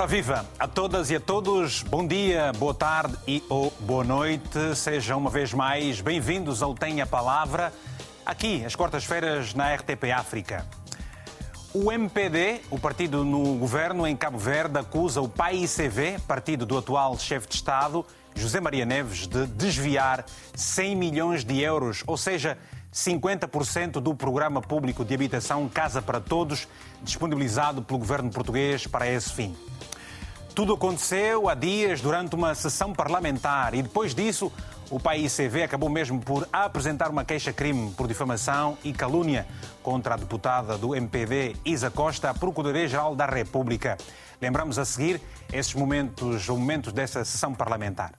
Ora viva a todas e a todos, bom dia, boa tarde e ou boa noite. Sejam uma vez mais bem-vindos ao Tem a Palavra, aqui às quartas-feiras na RTP África. O MPD, o partido no governo em Cabo Verde, acusa o PAICV, partido do atual chefe de Estado, José Maria Neves, de desviar 100 milhões de euros, ou seja, 50% do programa público de habitação Casa para Todos, disponibilizado pelo governo português para esse fim. Tudo aconteceu há dias durante uma sessão parlamentar e depois disso o PAICV acabou mesmo por apresentar uma queixa-crime por difamação e calúnia contra a deputada do MPD, Isa Costa, Procuradoria-Geral da República. Lembramos a seguir esses momentos, momentos dessa sessão parlamentar.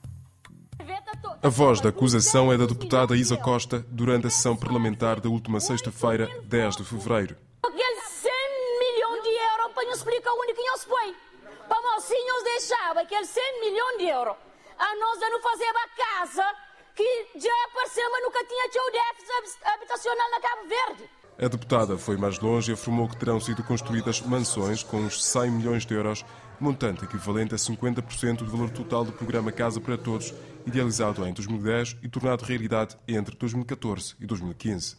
A voz da acusação é da deputada Isa Costa durante a sessão parlamentar da última sexta-feira, 10 de fevereiro. Aquele 100 milhões de euros para nos explicar onde que nós põe. Para mocinhos deixava aquele 100 milhões de euros. A nós já não fazer a casa que já apareceu, mas nunca tinha tido déficit habitacional na Cabo Verde. A deputada foi mais longe e afirmou que terão sido construídas mansões com uns 100 milhões de euros, montante equivalente a 50% do valor total do programa Casa para Todos, idealizado em 2010 e tornado realidade entre 2014 e 2015.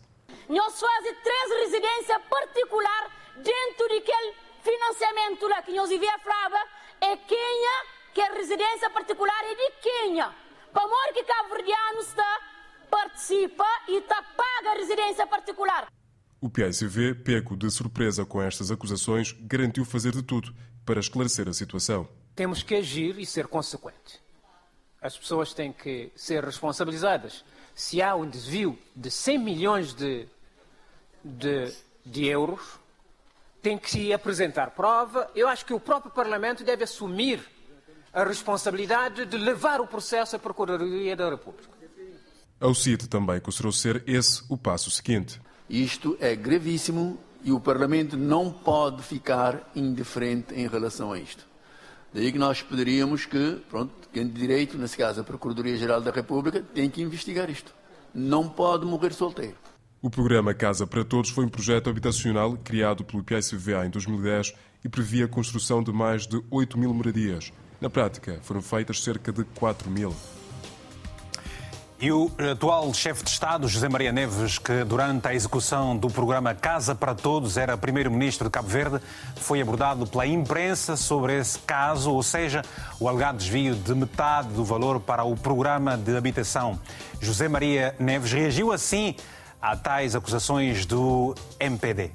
Nós fazemos três residências particulares dentro daquele financiamento lá que nós vivia falava é Quênia, que é residência particular é de Quênia. Para amor que Cabo Verdeano está, participa e está paga a residência particular. O PICV, pego de surpresa com estas acusações, garantiu fazer de tudo para esclarecer a situação. Temos que agir e ser consequentes. As pessoas têm que ser responsabilizadas. Se há um desvio de 100 milhões de, de, de euros, tem que se apresentar prova. Eu acho que o próprio Parlamento deve assumir a responsabilidade de levar o processo à Procuradoria da República. Ao CID também considerou ser esse o passo seguinte. Isto é gravíssimo e o Parlamento não pode ficar indiferente em relação a isto. Daí que nós poderíamos que, pronto, quem de direito, nesse caso a Procuradoria-Geral da República, tem que investigar isto. Não pode morrer solteiro. O programa Casa para Todos foi um projeto habitacional criado pelo PICVA em 2010 e previa a construção de mais de 8 mil moradias. Na prática, foram feitas cerca de 4 mil. E o atual chefe de Estado, José Maria Neves, que durante a execução do programa Casa para Todos era primeiro-ministro de Cabo Verde, foi abordado pela imprensa sobre esse caso, ou seja, o alegado desvio de metade do valor para o programa de habitação. José Maria Neves reagiu assim a tais acusações do MPD.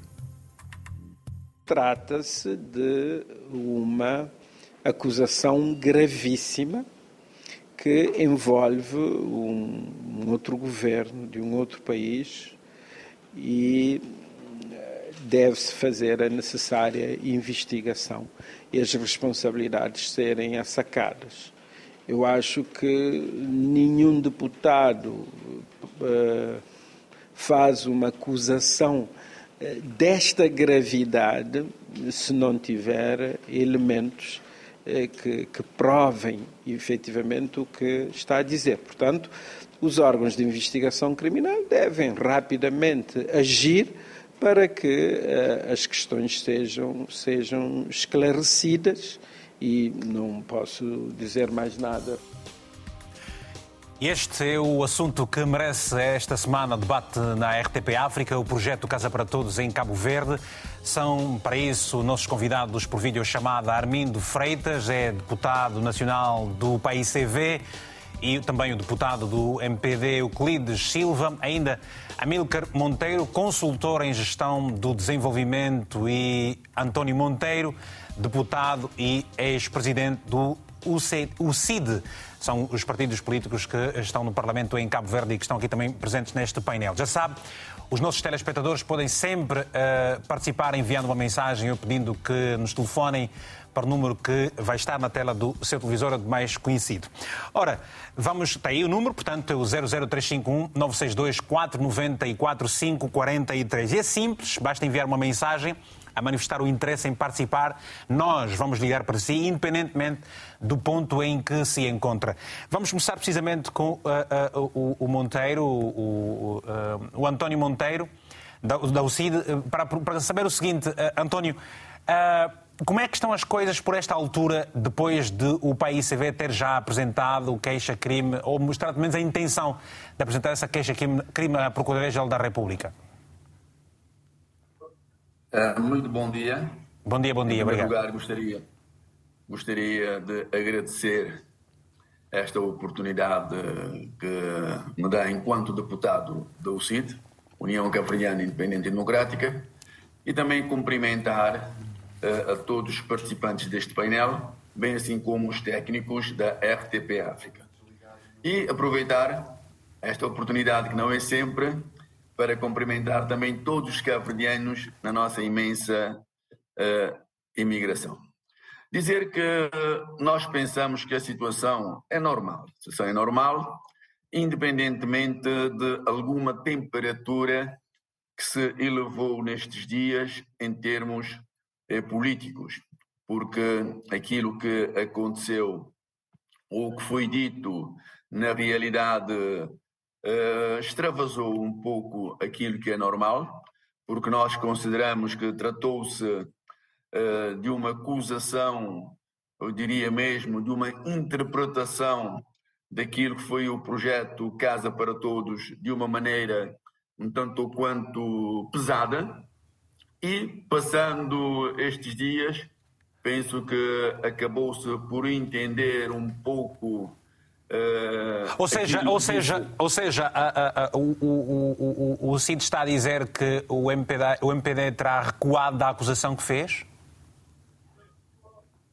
Trata-se de uma acusação gravíssima que envolve um, outro governo de um outro país e deve-se fazer a necessária investigação e as responsabilidades serem assacadas. Eu acho que nenhum deputado uh, faz uma acusação uh, desta gravidade se não tiver elementos que, que provem efetivamente o que está a dizer. Portanto, os órgãos de investigação criminal devem rapidamente agir para que uh, as questões sejam, sejam esclarecidas e não posso dizer mais nada. Este é o assunto que merece esta semana debate na RTP África, o projeto Casa para Todos em Cabo Verde. São, para isso, nossos convidados por videochamada Armindo Freitas, é deputado nacional do PAICV e também o deputado do MPD Euclides Silva, ainda Amílcar Monteiro, consultor em gestão do desenvolvimento e António Monteiro, deputado e ex-presidente do UCID. São os partidos políticos que estão no Parlamento em Cabo Verde e que estão aqui também presentes neste painel. Já sabe, os nossos telespectadores podem sempre uh, participar enviando uma mensagem ou pedindo que nos telefonem para o número que vai estar na tela do seu televisor mais conhecido. Ora, vamos, está aí o número, portanto, o 00351 962 494 543. E é simples, basta enviar uma mensagem a manifestar o interesse em participar, nós vamos ligar para si, independentemente do ponto em que se encontra. Vamos começar precisamente com uh, uh, o, o, Monteiro, o, uh, o, António Monteiro, da, da UCID, para, para saber o seguinte, António. como é que estão as coisas por esta altura, depois de o PAICV ter já apresentado queixa-crime, ou mostrar pelo menos a intenção de apresentar essa queixa-crime à Procuradoria-Geral da República? Uh, muito bom dia. Bom dia, bom dia, em obrigado. Em lugar, gostaria, gostaria de agradecer esta oportunidade que me dá enquanto deputado da UCID, União Cavriana Independente e Democrática, e também cumprimentar uh, a todos os participantes deste painel, bem assim como os técnicos da RTP África. E aproveitar esta oportunidade, que não é sempre, para cumprimentar também todos os cabo-verdianos na nossa imensa uh, imigração. Dizer que nós pensamos que a situação é normal. A situação é normal, independentemente de alguma temperatura que se elevou nestes dias em termos eh, políticos, porque aquilo que aconteceu ou que foi dito, na realidade, eh, extravasou um pouco aquilo que é normal, porque nós consideramos que tratou-se eh, de uma acusação, eu diria mesmo, de uma interpretação daquilo que foi o projeto Casa para Todos de uma maneira um tanto quanto pesada. E passando estes dias penso que acabou-se por entender um pouco Uh, ou seja, ou seja, ou seja a, a, a, o, o, o, o CID está a dizer que o MPD, o MPD terá recuado da acusação que fez?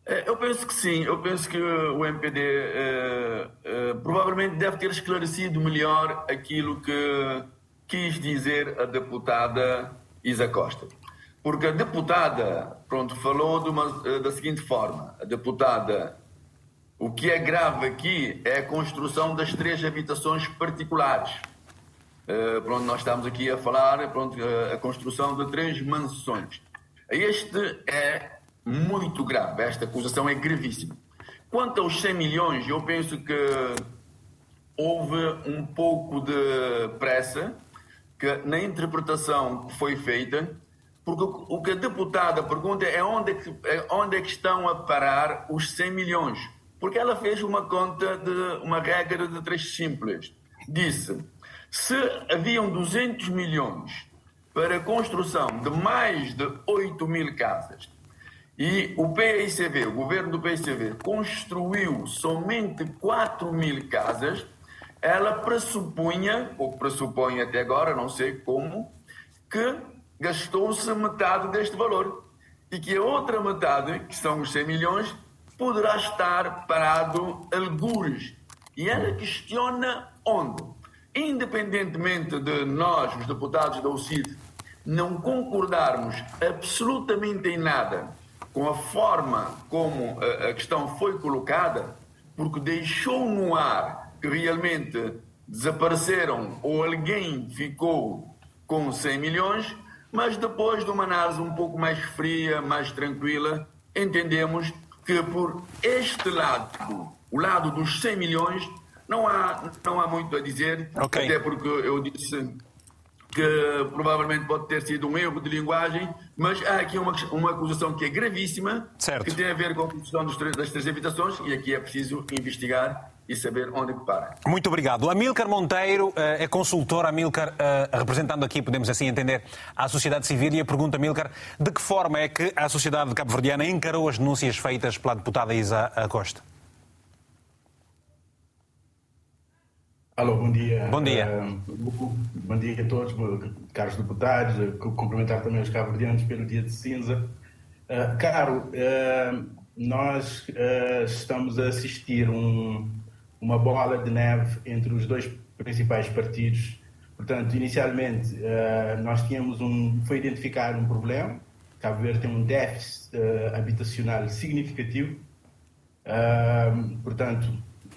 É, eu penso que sim, eu penso que o MPD uh, uh, provavelmente deve ter esclarecido melhor aquilo que quis dizer a deputada Isa Costa. Porque a deputada, pronto, falou uma, eh, da seguinte forma: a deputada, o que é grave aqui é a construção das três habitações particulares. Uh, pronto, nós estamos aqui a falar, pronto, uh, a construção de três mansões. Este é muito grave, esta acusação é gravíssima. Quanto aos 100 milhões, eu penso que houve um pouco de pressa que na interpretação que foi feita, porque o que a deputada pergunta é onde é que, é onde é que estão a parar os 100 milhões. Porque ela fez uma conta de uma regra de três simples. Disse: se haviam 200 milhões para a construção de mais de 8 mil casas e o PICV, o governo do PICV, construiu somente 4 mil casas, ela pressupunha, ou pressupõe até agora, não sei como, que gastou-se metade deste valor e que a outra metade, que são os 100 milhões, poderá estar parado algures. E ela questiona onde. Independentemente de nós, os deputados da UCID, não concordarmos absolutamente em nada com a forma como a questão foi colocada, porque deixou no ar que realmente desapareceram ou alguém ficou com 100 milhões, mas depois de uma análise um pouco mais fria, mais tranquila, entendemos que por este lado, o lado dos 100 milhões, não há, não há muito a dizer, okay. até porque eu disse que provavelmente pode ter sido um erro de linguagem, mas há aqui uma, uma acusação que é gravíssima, certo. que tem a ver com a construção das três habitações, e aqui é preciso investigar e saber onde que para. Muito obrigado. Amílcar Monteiro eh, é consultor, Amílcar, eh, representando aqui, podemos assim entender, a sociedade civil e a pergunta, Amílcar, de que forma é que a sociedade cabo-verdiana encarou as denúncias feitas pela deputada Isa Costa? Alô, bom dia. Bom dia. Uh, bom dia a todos, caros deputados. Cumprimentar também os cabo-verdianos pelo dia de cinza. Uh, caro, uh, nós estamos a assistir um, uma bola de neve entre os dois principais partidos. Portanto, inicialmente, uh, nós tínhamos um, foi identificar um problema. Cabo Verde tem um déficit uh, habitacional significativo. Uh, portanto,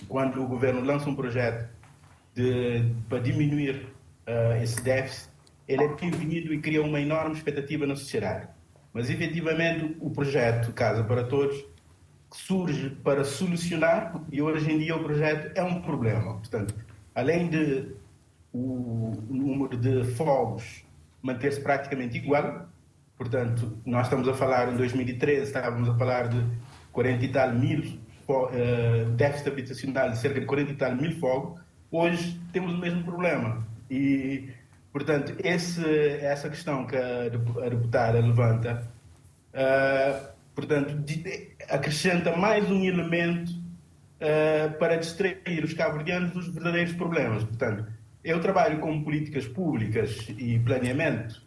quando o governo lança um projeto de, para diminuir esse déficit, ele é bem-vindo e cria uma enorme expectativa na sociedade. Mas, efetivamente, o projeto Casa para Todos surge para solucionar e hoje em dia o projeto é um problema. Portanto, além de o número de fogos manter-se praticamente igual, Portanto, nós estamos a falar, em 2013, estávamos a falar de 40 e tal mil uh, déficit habitacional cerca de 40 e tal mil fogos. Hoje temos o mesmo problema. E, portanto, esse, essa questão que a deputada levanta, uh, portanto, acrescenta mais um elemento uh, para distrair os cabo-verdianos dos verdadeiros problemas. Portanto, eu trabalho com políticas públicas e planeamento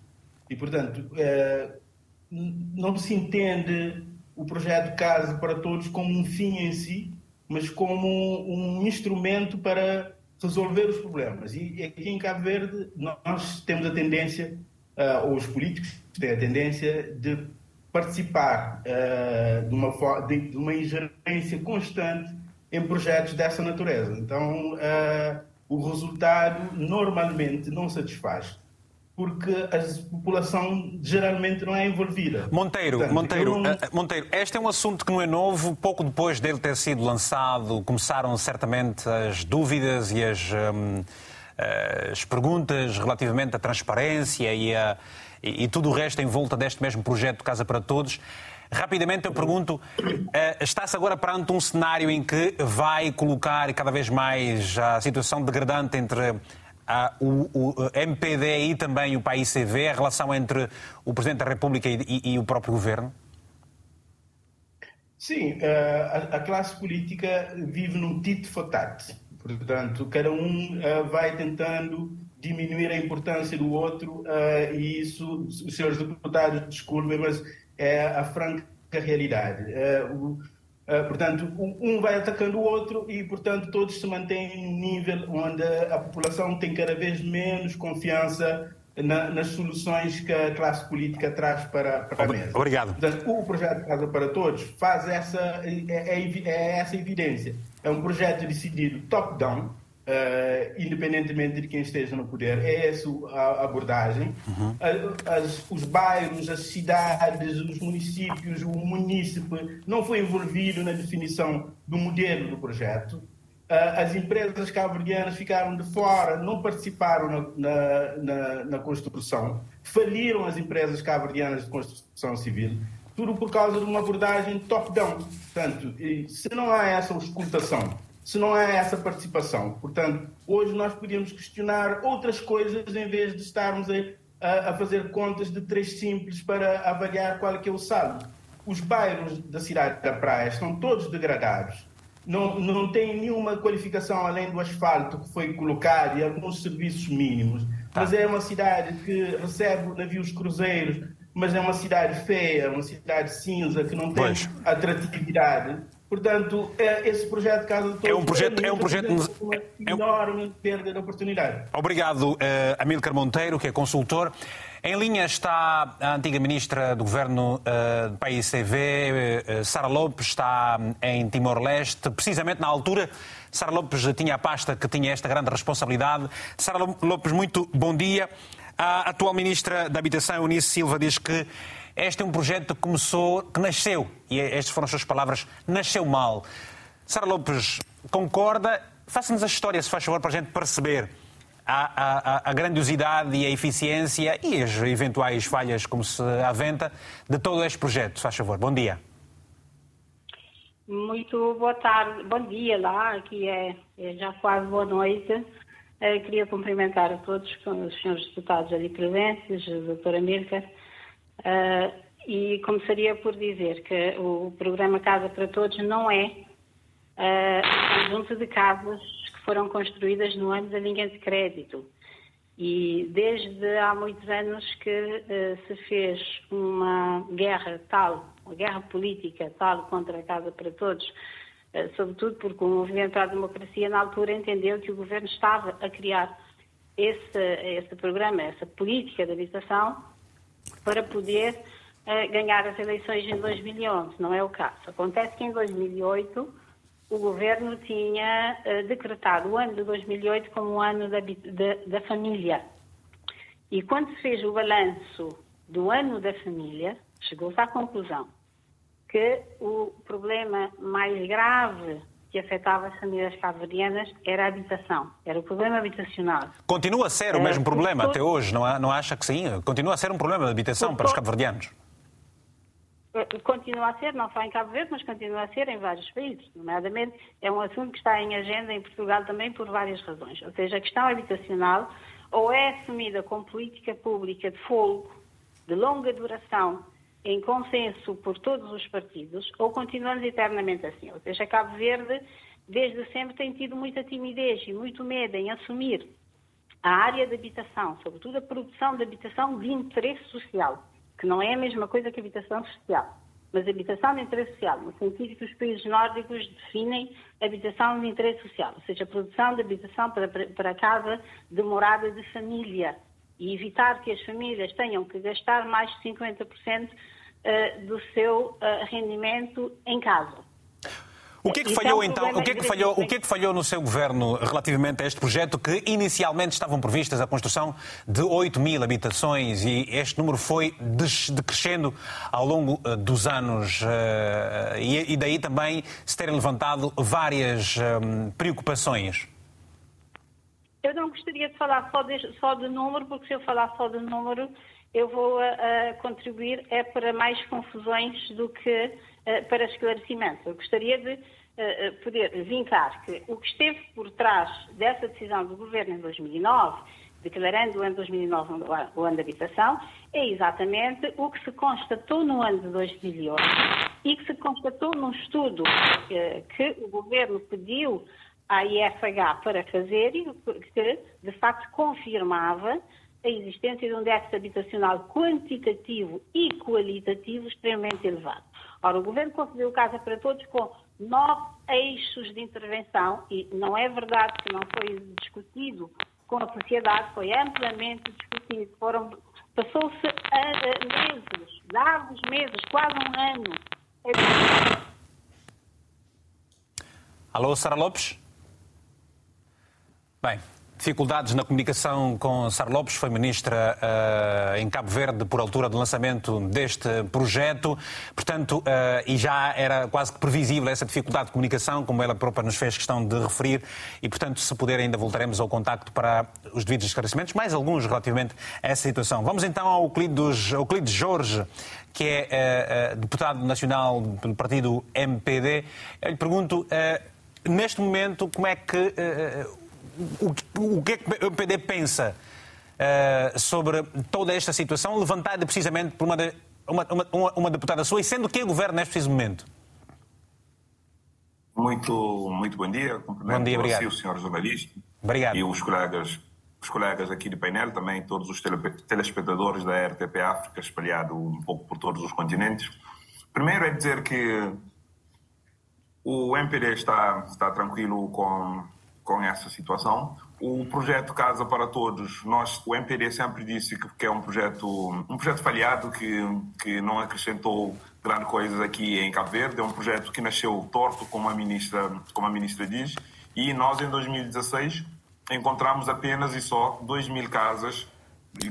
e, portanto, uh, não se entende o projeto Casa para Todos como um fim em si, mas como um instrumento para resolver os problemas. E aqui em Cabo Verde nós temos a tendência, uh, ou os políticos têm a tendência de participar uh, de, uma, de, de, uma ingerência constante em projetos dessa natureza. Então, uh, o resultado normalmente não satisfaz porque a população geralmente não é envolvida. Monteiro, Portanto, Monteiro, não... Eh, Monteiro, este é um assunto que não é novo. Pouco depois dele ter sido lançado, começaram certamente as dúvidas e as, um, as perguntas relativamente à transparência e, a, e, e, tudo o resto em volta deste mesmo projeto Casa para Todos. Rapidamente eu pergunto, eh, está-se agora perante um cenário em que vai colocar cada vez mais a situação degradante entre a, o, o MPD e também o PAICV, a relação entre o Presidente da República e, e, e o próprio Governo? Sim, eh, a, classe política vive num tit for tat. Portanto, cada um vai tentando diminuir a importância do outro uh, e isso, os senhores deputados, desculpem, mas é a franca realidade. Uh, uh, portanto, um vai atacando o outro e, portanto, todos se mantêm num nível onde a população tem cada vez menos confiança na, nas soluções que a classe política traz para, para a mesa. Obrigado. Portanto, o projeto Casa para Todos faz essa, é, é, é essa evidência. É um projeto decidido top-down, Uh, independentemente de quem esteja no poder. É essa a abordagem. Uhum. As, os bairros, as cidades, os municípios, o munícipe não foi envolvido na definição do modelo do projeto. Uh, as empresas cabo-verdianas ficaram de fora, não participaram na, na, na, na construção. Faliram as empresas cabo-verdianas de construção civil. Tudo por causa de uma abordagem top-down. Portanto, se não há essa auscultação se não há essa participação. Portanto, hoje nós podíamos questionar outras coisas em vez de estarmos a, a fazer contas de três simples para avaliar qual é, que é o saldo. Os bairros da cidade da Praia estão todos degradados. Não, não tem nenhuma qualificação além do asfalto que foi colocado e alguns serviços mínimos. Mas tá. é uma cidade que recebe navios cruzeiros, mas é uma cidade feia, uma cidade cinza, que não tem pois. atratividade. Portanto, é, esse projeto Casa de Todos é um projeto, é um projeto uma enorme perda de oportunidade. Obrigado, uh, Amílcar Monteiro, que é consultor. Em linha está a antiga ministra do Governo uh, do PAICV, uh, Sara Lopes, está em Timor-Leste, precisamente na altura. Sara Lopes tinha a pasta que tinha esta grande responsabilidade. Sara Lopes, muito bom dia. A atual ministra da Habitação, Eunice Silva, diz que este é um projeto que começou, que nasceu, e estas foram as suas palavras, nasceu mal. Sara Lopes concorda? Faça-nos a história, se faz favor, para a gente perceber a, a, a, grandiosidade e a eficiência e as eventuais falhas, como se aventa, de todo este projeto. Se faz favor. Bom dia. Muito boa tarde, bom dia lá, aqui é, é já quase boa noite. Uh, queria cumprimentar a todos os senhores deputados ali presentes, a doutora Mirka, Uh, e começaria por dizer que o programa Casa para Todos não é uh, um conjunto de casas que foram construídas no ano da linha de crédito. E desde há muitos anos que uh, se fez uma guerra tal, uma guerra política tal contra a Casa para Todos, uh, sobretudo porque o Movimento à Democracia na altura entendeu que o governo estava a criar esse, esse programa, essa política de habitação, para poder uh, ganhar as eleições em 2011. Não é o caso. Acontece que em 2008 o governo tinha uh, decretado o ano de 2008 como o ano da, da, da família. E quando se fez o balanço do ano da família, chegou-se à conclusão que o problema mais grave que afetava as famílias cabo-verdianas era a habitação, era o problema habitacional. Continua a ser o É, mesmo problema até hoje, não, não acha que sim? Continua a ser um problema de habitação para os cabo-verdianos. Continua a ser, não só em Cabo Verde, mas continua a ser em vários países. Nomeadamente, é um assunto que está em agenda em Portugal também por várias razões. Ou seja, a questão habitacional ou é assumida como política pública de fogo, de longa duração, em consenso por todos os partidos, ou continuamos eternamente assim. Ou seja, Cabo Verde, desde sempre, tem tido muita timidez e muito medo em assumir a área de habitação, sobretudo a produção de habitação de interesse social, que não é a mesma coisa que habitação social, mas habitação de interesse social, no sentido que os países nórdicos definem habitação de interesse social, ou seja, produção de habitação para, para, para casa de morada de família e evitar que as famílias tenham que gastar mais de 50% eh, do seu eh, rendimento em casa. O que é que é falhou então? O que é que falhou, o que é que falhou no seu governo relativamente a este projeto que inicialmente estavam previstas a construção de 8 mil habitações e este número foi decrescendo ao longo eh, dos anos e, daí também se terem levantado várias preocupações. Eu não gostaria de falar só de, só de número, porque se eu falar só de número, eu vou a, a contribuir é para mais confusões do que eh, para esclarecimentos. Eu gostaria de eh, eh, poder vincar que o que esteve por trás dessa decisão do Governo em 2009, declarando o ano 2009 o ano- da habitação, é exatamente o que se constatou no ano de 2008 e que se constatou num estudo eh, que o Governo pediu à IFH para fazer e que, de facto, confirmava a existência de um déficit habitacional quantitativo e qualitativo extremamente elevado. Ora, o Governo concedeu Casa para Todos com nove eixos de intervenção e não é verdade que não foi discutido com a sociedade, foi amplamente discutido. Passou-se meses, largos meses, quase um ano. Alô, Sara Lopes? Bem, dificuldades na comunicação com Sara Lopes, foi ministra eh, em Cabo Verde por altura do lançamento deste projeto. Portanto, eh, e já era quase que previsível essa dificuldade de comunicação, como ela própria nos fez questão de referir, e portanto, se puder, ainda voltaremos ao contacto para os devidos esclarecimentos, mais alguns relativamente a essa situação. Vamos então ao Euclides, Euclides Jorge, que é eh, deputado nacional pelo partido MPD. Eu lhe pergunto, neste momento, como é que. O, que- o que é que o MPD pensa eh, sobre toda esta situação, levantada precisamente por uma, de- uma, uma- uma- deputada sua, e sendo que governa neste preciso momento? Muito, muito bom dia. Cumprimento Bom dia, obrigado. si, o senhor jornalista. Obrigado. E os colegas, os colegas aqui do painel, também todos os tele- telespectadores da RTP África, espalhado um pouco por todos os continentes. Primeiro é dizer que o MPD está, está tranquilo com, com essa situação. O projeto Casa para Todos, nós, o MPD sempre disse que, que é um projeto, um projeto falhado, que, que não acrescentou grande coisa aqui em Cabo Verde. É um projeto que nasceu torto, como a ministra, como a ministra diz. E nós, em 2016, encontramos apenas e só 2 mil casas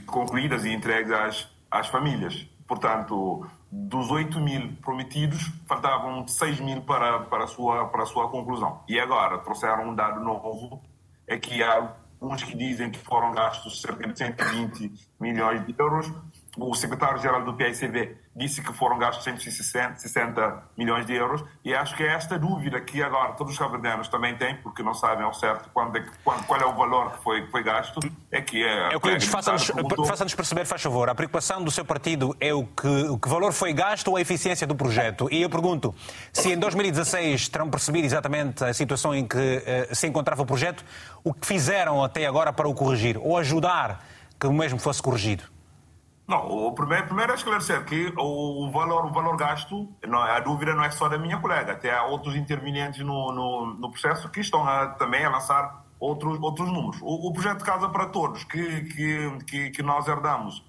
concluídas e entregues às, às famílias. Portanto, dos 8 mil prometidos, faltavam 6 mil para, para, a sua, para a sua conclusão. E agora trouxeram um dado novo, é que há uns que dizem que foram gastos cerca de 120 milhões de euros. O secretário-geral do PICV disse que foram gastos 160 60 milhões de euros. E acho que é esta dúvida que agora todos os cabo-verdianos também têm, porque não sabem ao certo quando é que- quando- qual é o valor que foi, que foi gasto, é que é... Euclides, a faça-nos deputada perguntou- faça-nos perceber, faz favor, a preocupação do seu partido é o que, o que valor foi gasto ou a eficiência do projeto? E eu pergunto, se em 2016 terão percebido exatamente a situação em que eh, se encontrava o projeto, o que fizeram até agora para o corrigir ou ajudar que o mesmo fosse corrigido? Não, o primeiro, primeiro é esclarecer que o, valor, o valor gasto, não, a dúvida não é só da minha colega, até há outros intervenientes no, no, no processo que estão a, também a lançar outros, outros números. O, o projeto Casa para Todos, que, que, que, que nós herdamos,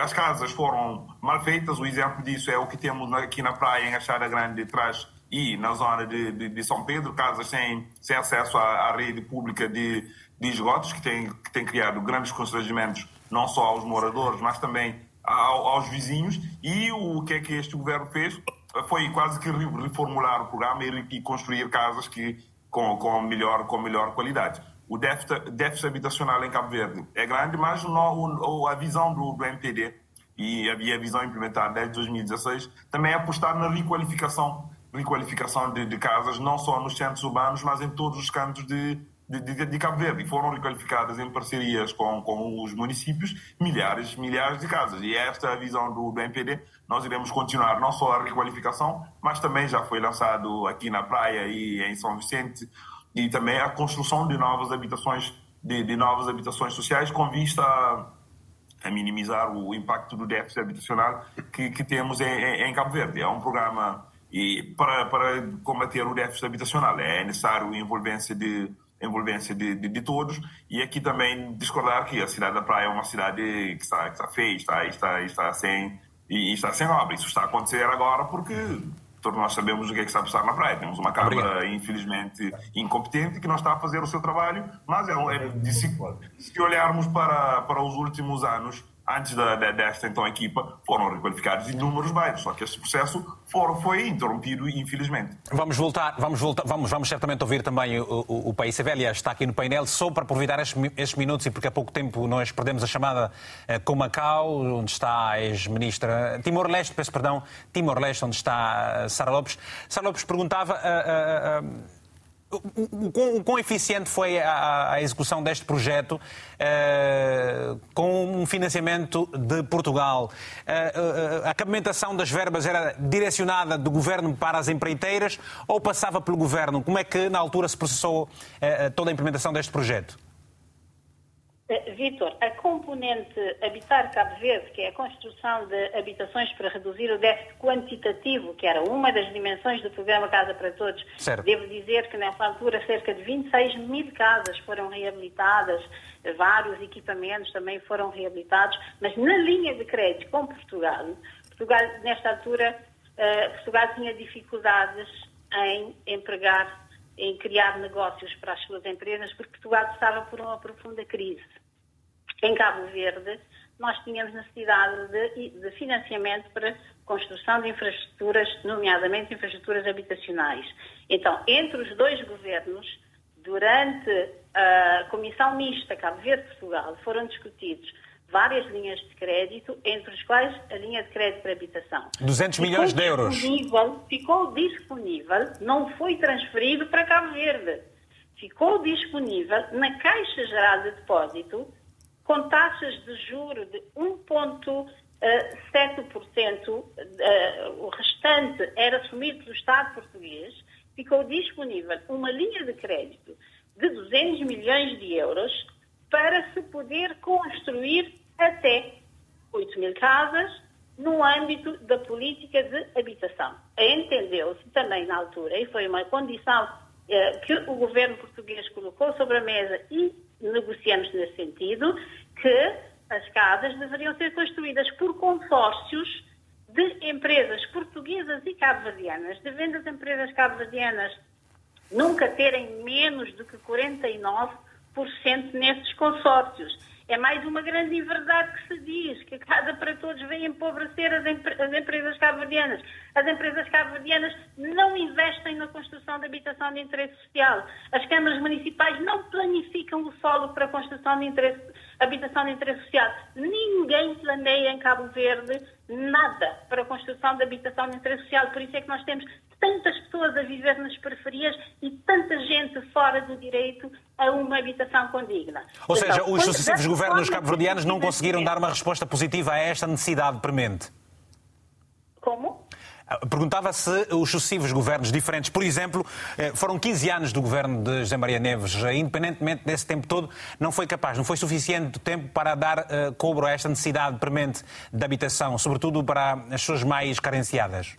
as casas foram mal feitas, o exemplo disso é o que temos aqui na praia, em Achada Grande, de trás e na zona de, de, de São Pedro, casas sem, sem acesso à, à rede pública de, de esgotos, que tem, que tem criado grandes constrangimentos, não só aos moradores, mas também ao- aos vizinhos. E o que é que este governo fez? Foi quase que re- reformular o programa e, construir casas que, com, com, melhor, com melhor qualidade. O déficit, déficit habitacional em Cabo Verde é grande, mas no, a visão do, do MPD e havia a visão implementada desde 2016 também é apostar na requalificação, requalificação de, de casas, não só nos centros urbanos, mas em todos os cantos de, de, de, de, Cabo Verde e foram requalificadas em parcerias com, com os municípios milhares, milhares de casas. E esta é a visão do, MPD. Nós iremos continuar não só a requalificação, mas também já foi lançado aqui na praia e em São Vicente e também a construção de novas habitações de, de novas habitações sociais com vista a, a, minimizar o impacto do déficit habitacional que, que temos em, em, Cabo Verde. É um programa e para, para combater o déficit habitacional é necessário a envolvência de envolvência de, de, de, todos e aqui também discordar que a cidade da Praia é uma cidade que está, que está feia, está, está, está sem e está sem obra. Isso está a acontecer agora porque todos nós sabemos o que é que está a passar na praia. Temos uma Câmara, infelizmente, incompetente que não está a fazer o seu trabalho, mas é, é se, se olharmos para, para os últimos anos, antes da, desta então equipa, foram requalificados inúmeros bairros, só que esse processo for, foi interrompido, infelizmente. Vamos voltar, vamos voltar, vamos, vamos certamente ouvir também o, o, o país. Está aqui no painel, só para aproveitar estes, minutos e porque há pouco tempo nós perdemos a chamada eh, com Macau, onde está a ex-ministra Timor-Leste, peço perdão, Timor-Leste, onde está eh, Sara Lopes. Sara Lopes perguntava. Uh, uh, uh, o, quão, o quão eficiente foi a, a execução deste projeto uh, com um financiamento de Portugal? Uh, uh, a capamentação das verbas era direcionada do governo para as empreiteiras ou passava pelo governo? Como é que na altura se processou toda a implementação deste projeto? Eh, Vítor, a componente Habitar Cabo Verde, que é a construção de habitações para reduzir o déficit quantitativo, que era uma das dimensões do programa Casa para Todos, certo. devo dizer que nessa altura cerca de 26 mil casas foram reabilitadas, vários equipamentos também foram reabilitados, mas na linha de crédito com Portugal, Portugal nesta altura, uh, Portugal tinha dificuldades em empregar em criar negócios para as suas empresas, porque Portugal estava por uma profunda crise. Em Cabo Verde, nós tínhamos necessidade de, de financiamento para construção de infraestruturas, nomeadamente infraestruturas habitacionais. Então, entre os dois governos, durante a Comissão Mista Cabo Verde-Portugal, foram discutidos várias linhas de crédito, entre as quais a linha de crédito para habitação. 200 milhões de euros. Ficou disponível, não foi transferido para Cabo Verde. Ficou disponível na Caixa Geral de Depósito, com taxas de juro de 1,7%. Eh, o restante era assumido pelo Estado português. Ficou disponível uma linha de crédito de 200 milhões de euros para se poder construir até 8 mil casas no âmbito da política de habitação. Entendeu-se também na altura, e foi uma condição eh, que o governo português colocou sobre a mesa e negociamos nesse sentido, que as casas deveriam ser construídas por consórcios de empresas portuguesas e cabo-verdianas, devendo as empresas cabo-verdianas nunca terem menos do que 49 nesses consórcios. É mais uma grande inverdade que se diz, que a Casa para Todos vem empobrecer as, as empresas cabo-verdianas. As empresas cabo-verdianas não investem na construção de habitação de interesse social. As câmaras municipais não planificam o solo para a construção de interesse, habitação de interesse social. Ninguém planeia em Cabo Verde nada para a construção de habitação de interesse social. Por isso é que nós temos tantas pessoas a viver nas periferias e tanta gente fora do direito a uma habitação condigna. Ou então, seja, os sucessivos governos cabo-verdianos não conseguiram dar uma resposta positiva a esta necessidade premente. Como? Ah, perguntava se os sucessivos governos diferentes, por exemplo, eh, foram 15 anos do governo de José Maria Neves, eh, independentemente desse tempo todo, não foi capaz, não foi suficiente tempo para dar uh, cobro a esta necessidade premente de habitação, sobretudo para as pessoas mais carenciadas.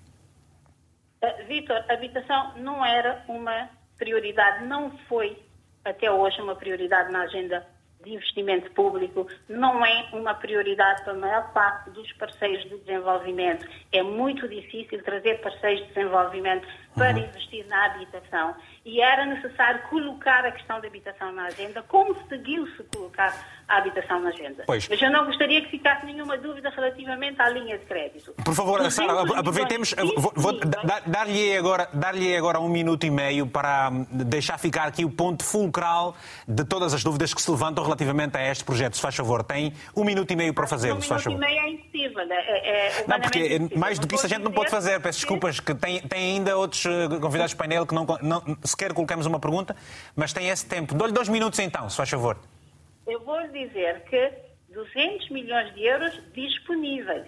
Uh, Vítor, habitação não era uma prioridade, não foi até hoje uma prioridade na agenda de investimento público, não é uma prioridade para a maior parte dos parceiros de desenvolvimento. É muito difícil trazer parceiros de desenvolvimento para uhum. investir na habitação e era necessário colocar a questão da habitação na agenda, como seguiu-se colocar a habitação na agenda. Pois. Mas eu não gostaria que ficasse nenhuma dúvida relativamente à linha de crédito. Por favor, Sara, aproveitemos, vou, vou dar-lhe agora, dar agora um minuto e meio para hum, deixar ficar aqui o ponto fulcral de todas as dúvidas que se levantam relativamente a este projeto. Se faz favor, tem um minuto e meio para fazê-lo, um se faz favor. Um minuto e meio é impossível. É, é não, porque mais do que isso a gente não pode fazer. Peço desculpas, que tem, tem ainda outros convidados do painel que não, não sequer colocamos uma pergunta, mas tem esse tempo. Dou-lhe dois minutos então, se faz favor. Eu vou lhe dizer que 200 milhões de euros disponíveis.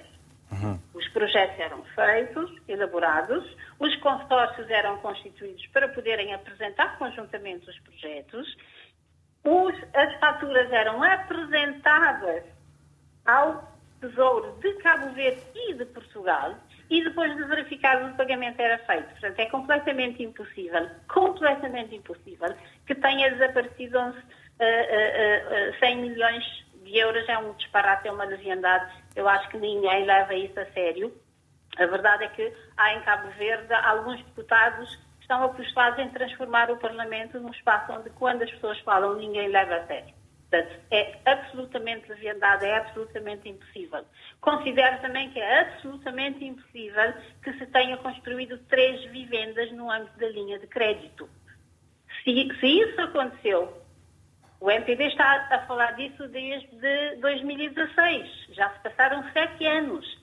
Uhum. Os projetos eram feitos, elaborados, os consórcios eram constituídos para poderem apresentar conjuntamente os projetos, os, as faturas eram apresentadas ao Tesouro de Cabo Verde e de Portugal e depois de verificar o pagamento era feito. Portanto, é completamente impossível, completamente impossível que tenha desaparecido 11, uh, uh, uh, 100 milhões de euros. É um disparate, é uma leviandade. Eu acho que ninguém leva isso a sério. A verdade é que há em Cabo Verde alguns deputados que estão apostados em transformar o Parlamento num espaço onde, quando as pessoas falam, ninguém leva a sério. Portanto, é absolutamente leviandade, é absolutamente impossível. Considero também que é absolutamente impossível que se tenha construído três vivendas no âmbito da linha de crédito. Se, se isso aconteceu, o MPD está a falar disso desde 2016. Já se passaram sete anos.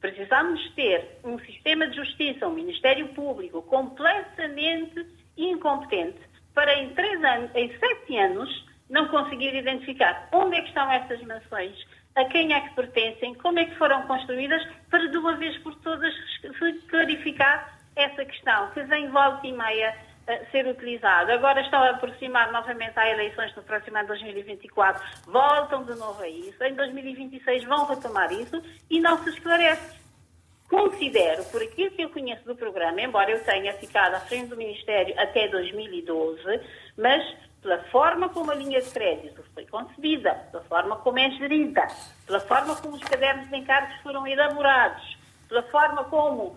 Precisamos ter um sistema de justiça, um Ministério Público completamente incompetente para em, três anos, em sete anos não conseguir identificar onde é que estão essas mansões, a quem é que pertencem, como é que foram construídas, para de uma vez por todas clarificar essa questão, que vem volta e meia a ser utilizado. Agora estão a aproximar novamente às eleições no próximo ano 2024, voltam de novo a isso, em 2026 vão retomar isso e não se esclarece. Considero, por aquilo que eu conheço do programa, embora eu tenha ficado à frente do Ministério até 2012, mas pela forma como a linha de crédito foi concebida, pela forma como é gerida, pela forma como os cadernos de encargos foram elaborados, pela forma como uh,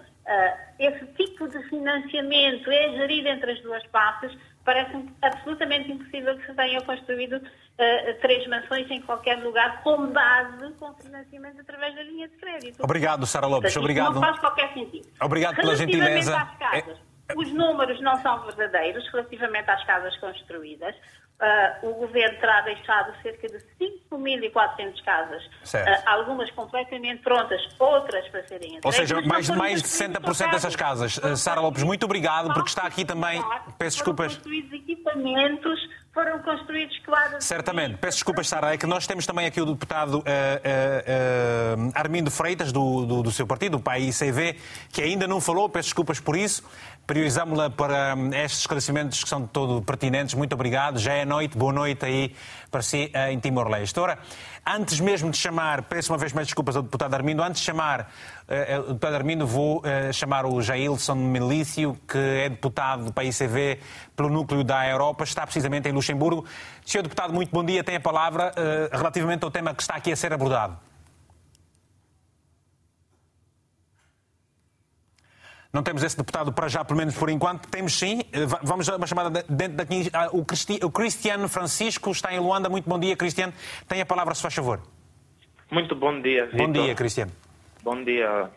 esse tipo de financiamento é gerido entre as duas partes, parece absolutamente impossível que se tenha construído uh, três mansões em qualquer lugar com base com financiamento através da linha de crédito. Obrigado, Sara Lopes. Portanto, Obrigado. Não faz qualquer sentido. Obrigado pela gentileza. Às casas, é... Os números não são verdadeiros relativamente às casas construídas. Uh, o governo terá deixado cerca de 5.400 casas, uh, algumas completamente prontas, outras para serem entregues. Ou seja, mais, mais de 60% dessas casas. Uh, Sara Lopes, muito obrigado, porque está aqui também. Peço desculpas. Construídos equipamentos, foram construídos quadros. Certamente. Peço desculpas, Sara, é que nós temos também aqui o deputado Armindo Freitas, do, do, do seu partido, o PAICV, que ainda não falou, peço desculpas por isso. Priorizamos-la para hum, estes esclarecimentos que são todo pertinentes. Muito obrigado. Já é noite. Boa noite aí para si em Timor-Leste. Ora, antes mesmo de chamar, peço uma vez mais desculpas ao deputado Armindo, antes de chamar uh, o deputado Armindo, vou uh, chamar o Jailson Melício, que é deputado do PICV pelo núcleo da Europa, está precisamente em Luxemburgo. Senhor deputado, muito bom dia. Tem a palavra uh, relativamente ao tema que está aqui a ser abordado. Não temos esse deputado para já, pelo menos por enquanto. Temos sim. Eh, vamos a uma chamada dentro daqui. Ah, o, Cristi... o Cristiano Francisco está em Luanda. Muito bom dia, Cristiano. Tem a palavra, se faz favor. Muito bom dia. Bom dia, Cristiano. Bom dia,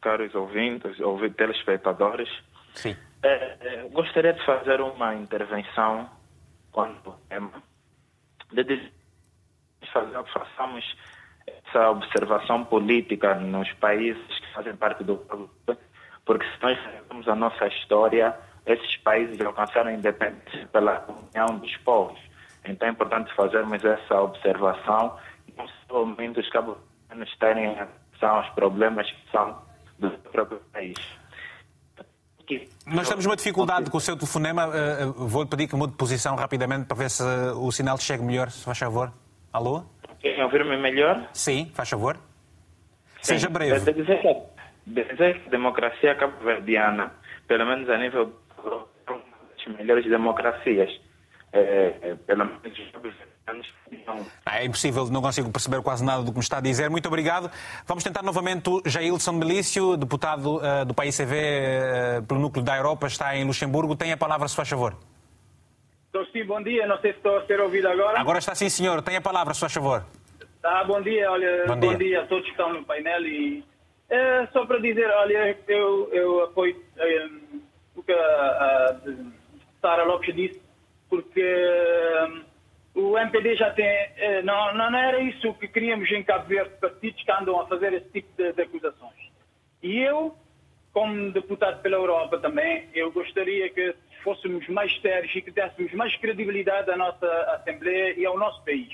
caros ouvintes, ouvintes telespectadores. Sim. É, é, gostaria de fazer uma intervenção tema. De façamos essa observação política nos países que fazem parte do porque se nós vemos a nossa história, esses países alcançaram independência pela união dos povos. Então é importante fazermos essa observação não somente os cabo-verdianos terem atenção aos problemas que são do próprio país. Nós temos uma dificuldade com o seu telefonema. Eh, eh, vou-lhe pedir que mude de posição rapidamente para ver se o sinal chega melhor, se faz favor. Alô? Querem ouvir-me melhor? Sim, faz favor. Sim. Seja breve dizer que a democracia cabo-verdiana, pelo menos a nível das melhores democracias, é, pelo menos é impossível, não consigo perceber quase nada do que me está a dizer. Muito obrigado. Vamos tentar novamente o Jailson Melício, deputado uh, do PAICV uh, pelo Núcleo da Europa, está em Luxemburgo. Tem a palavra, se faz favor. Estou sim, bom dia. Não sei se estou a ser ouvido agora. Agora está sim, senhor. Tem a palavra, se faz favor. Tá, bom dia. Olha, bom, bom dia. dia. a todos que estão no painel. E, é, só para dizer, olha, eu, eu apoio é, o que a, a Sara Lopes disse, porque o MPD já tem. Eh, não, não era isso que queríamos em Cabo Verde, partidos que andam a fazer esse tipo de, de acusações. E eu, como deputado pela Europa também, eu gostaria que fôssemos mais sérios e que dessemos mais credibilidade à nossa Assembleia e ao nosso país.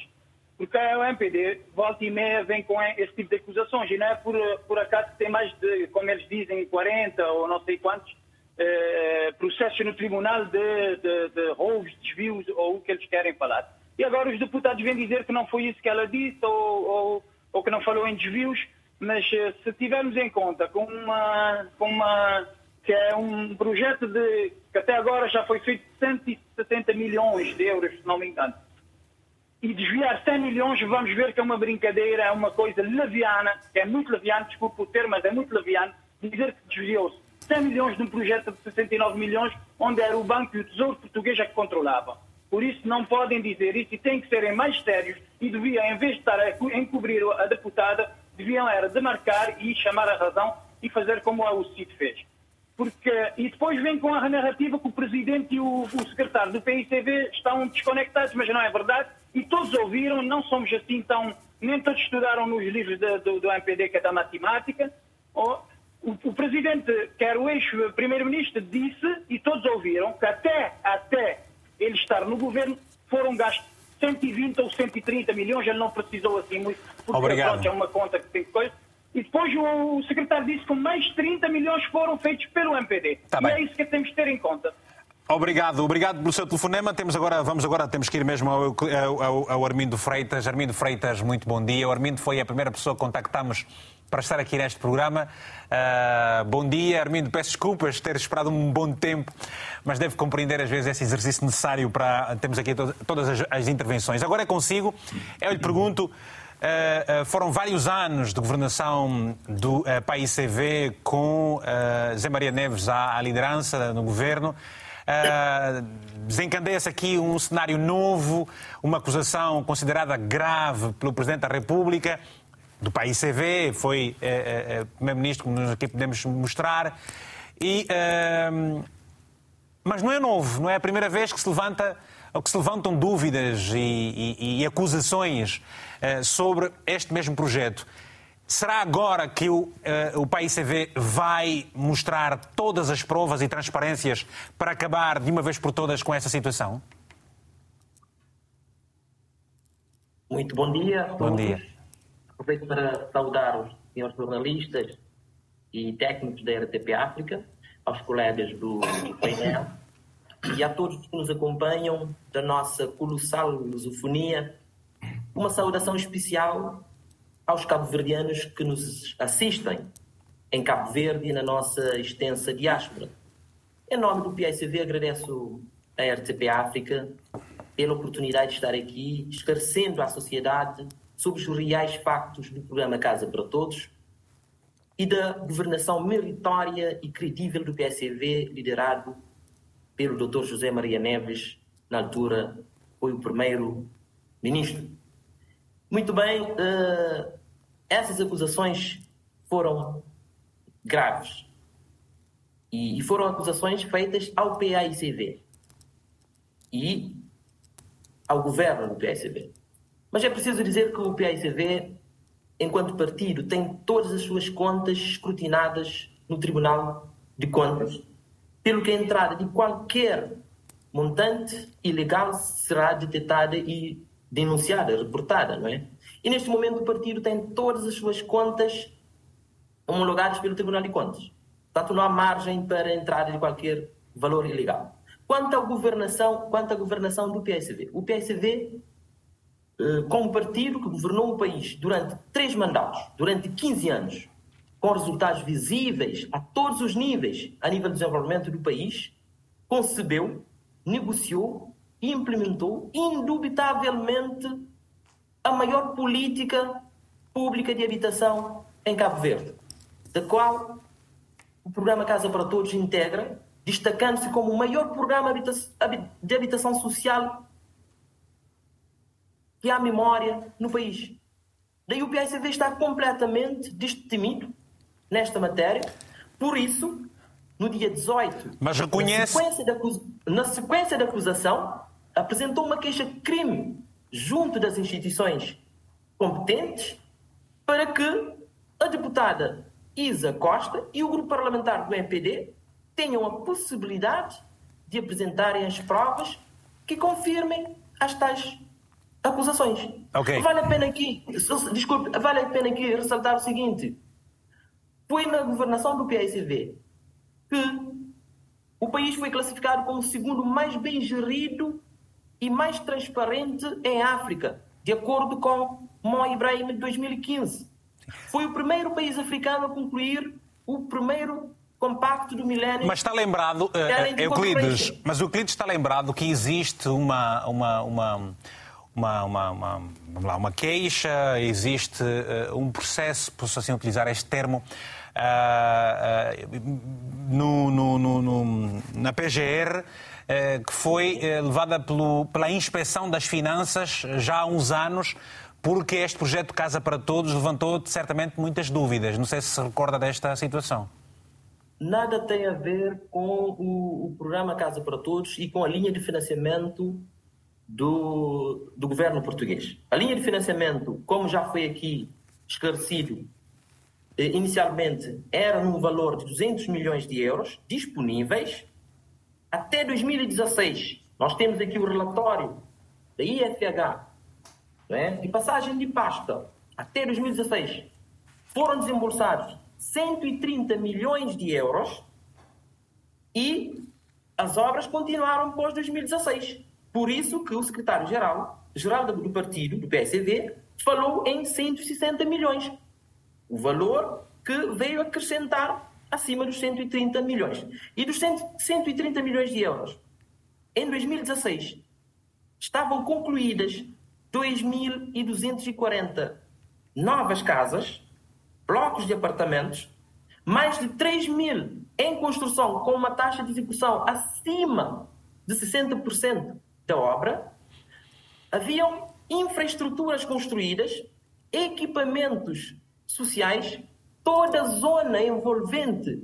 Porque o MPD, volta e meia, vem com esse tipo de acusações. E não é por, por acaso que tem mais de, como eles dizem, 40 ou não sei quantos eh, processos no tribunal de, de, de roubos, desvios ou o que eles querem falar. E agora os deputados vêm dizer que não foi isso que ela disse ou, ou, ou que não falou em desvios, mas eh, se tivermos em conta com uma, com uma que é um projeto de que até agora já foi feito 170 milhões de euros, se não me engano. E desviar 100 milhões, vamos ver que é uma brincadeira, é uma coisa leviana, que é muito leviano, desculpe o termo, mas é muito leviano, dizer que desviou-se 100 milhões de um projeto de 69 milhões, onde era o Banco e o Tesouro Português a que controlavam. Por isso não podem dizer isso e têm que serem mais sérios e deviam, em vez de estar a encobrir a deputada, deviam era demarcar e chamar a razão e fazer como o CID fez. Porque, e depois vem com a narrativa que o Presidente e o, o Secretário do PICV estão desconectados, mas não é verdade. E todos ouviram, não somos assim tão... Nem todos estudaram nos livros do, do MPD, que é da matemática. O, o Presidente, quer o ex-Primeiro-Ministro, disse, e todos ouviram, que até, até ele estar no governo, foram gastos 120 ou 130 milhões, ele não precisou assim muito, porque Obrigado. é uma conta que tem coisa. E depois o secretário disse que mais 30 milhões foram feitos pelo MPD. Tá e bem. é isso que temos de ter em conta. Obrigado, obrigado pelo seu telefonema. Temos agora, vamos agora, temos que ir mesmo ao, ao, ao Armindo Freitas. Armindo Freitas, muito bom dia. O Armindo foi a primeira pessoa que contactámos para estar aqui neste programa. Uh, bom dia, Armindo. Peço desculpas ter esperado um bom tempo, mas devo compreender às vezes esse exercício necessário para termos aqui to todas as, as, intervenções. Agora é consigo. Eu lhe pergunto. Uh, uh, foram vários anos de governação do uh, PAICV com uh, Zé Maria Neves à, à liderança no governo. Uh, desencandeia-se aqui um cenário novo, uma acusação considerada grave pelo Presidente da República do país CV, foi é, é, primeiro-ministro, como nós aqui podemos mostrar. E, uh, mas não é novo, não é a primeira vez que se levanta ou que se levantam dúvidas e, e, e acusações sobre este mesmo projeto. Será agora que o, uh, o país CV vai mostrar todas as provas e transparências para acabar de uma vez por todas com essa situação? Muito bom dia. Bom dia. Aproveito para saudar os senhores jornalistas e técnicos da RTP África, aos colegas do, do painel e a todos que nos acompanham da nossa colossal lusofonia. Uma saudação especial aos cabo-verdianos que nos assistem em Cabo Verde e na nossa extensa diáspora. Em nome do PICV, agradeço à RTP África pela oportunidade de estar aqui esclarecendo à sociedade sobre os reais factos do programa Casa para Todos e da governação meritória e credível do PSV, liderado pelo Dr. José Maria Neves, na altura foi o primeiro-ministro. Muito bem, uh, essas acusações foram graves e, e foram acusações feitas ao PAICV e ao governo do PSV. Mas é preciso dizer que o PAICV, enquanto partido, tem todas as suas contas escrutinadas no Tribunal de Contas, pelo que a entrada de qualquer montante ilegal será detectada e denunciada, reportada, não é? E neste momento o partido tem todas as suas contas homologadas pelo Tribunal de Contas. Portanto, não há margem para a entrada de qualquer valor ilegal. Quanto à governação, quanto à governação do PSV, o PSV com um partido que governou o país durante três mandatos, durante 15 anos, com resultados visíveis a todos os níveis, a nível de desenvolvimento do país, concebeu, negociou implementou indubitavelmente a maior política pública de habitação em Cabo Verde, da qual o programa Casa para Todos integra, destacando-se como o maior programa de habitação social que há memória no país. Daí o PSV está completamente destemido nesta matéria. Por isso, no dia 18, Mas reconhece... na, sequência da, na sequência da acusação, apresentou uma queixa-crime junto das instituições competentes para que a deputada Isa Costa e o grupo parlamentar do MPD tenham a possibilidade de apresentarem as provas que confirmem as tais acusações. Okay. Vale a pena aqui, desculpe, vale a pena aqui ressaltar o seguinte: foi na governação do PSV que o país foi classificado como o segundo mais bem gerido e mais transparente em África, de acordo com Mo Ibrahim de 2015. Foi o primeiro país africano a concluir o primeiro compacto do milénio. Mas está lembrado, uh, Euclides, mas Euclides está lembrado que existe uma, uma, uma uma, uma, uma, lá, uma queixa, existe uh, um processo, posso assim utilizar este termo, uh, no, no, no, na PGR, que foi levada pelo, pela inspeção das finanças já há uns anos, porque este projeto Casa para Todos levantou certamente muitas dúvidas. Não sei se se recorda desta situação. Nada tem a ver com o, o programa Casa para Todos e com a linha de financiamento do, do governo português. A linha de financiamento, como já foi aqui esclarecido, eh, inicialmente era num valor de 200 milhões de euros disponíveis até 2016. Nós temos aqui o relatório da IFH, é? de passagem de pasta até 2016. Foram desembolsados 130 milhões de euros e as obras continuaram pós 2016. Por isso que o secretário-geral geral do partido, do PSV, falou em 160 milhões. O valor que veio acrescentar acima dos 130 milhões. E dos 130 milhões de euros, em 2016, estavam concluídas 2.240 novas casas, blocos de apartamentos, mais de 3 mil em construção com uma taxa de execução acima de 60% da obra, haviam infraestruturas construídas, equipamentos sociais, toda a zona envolvente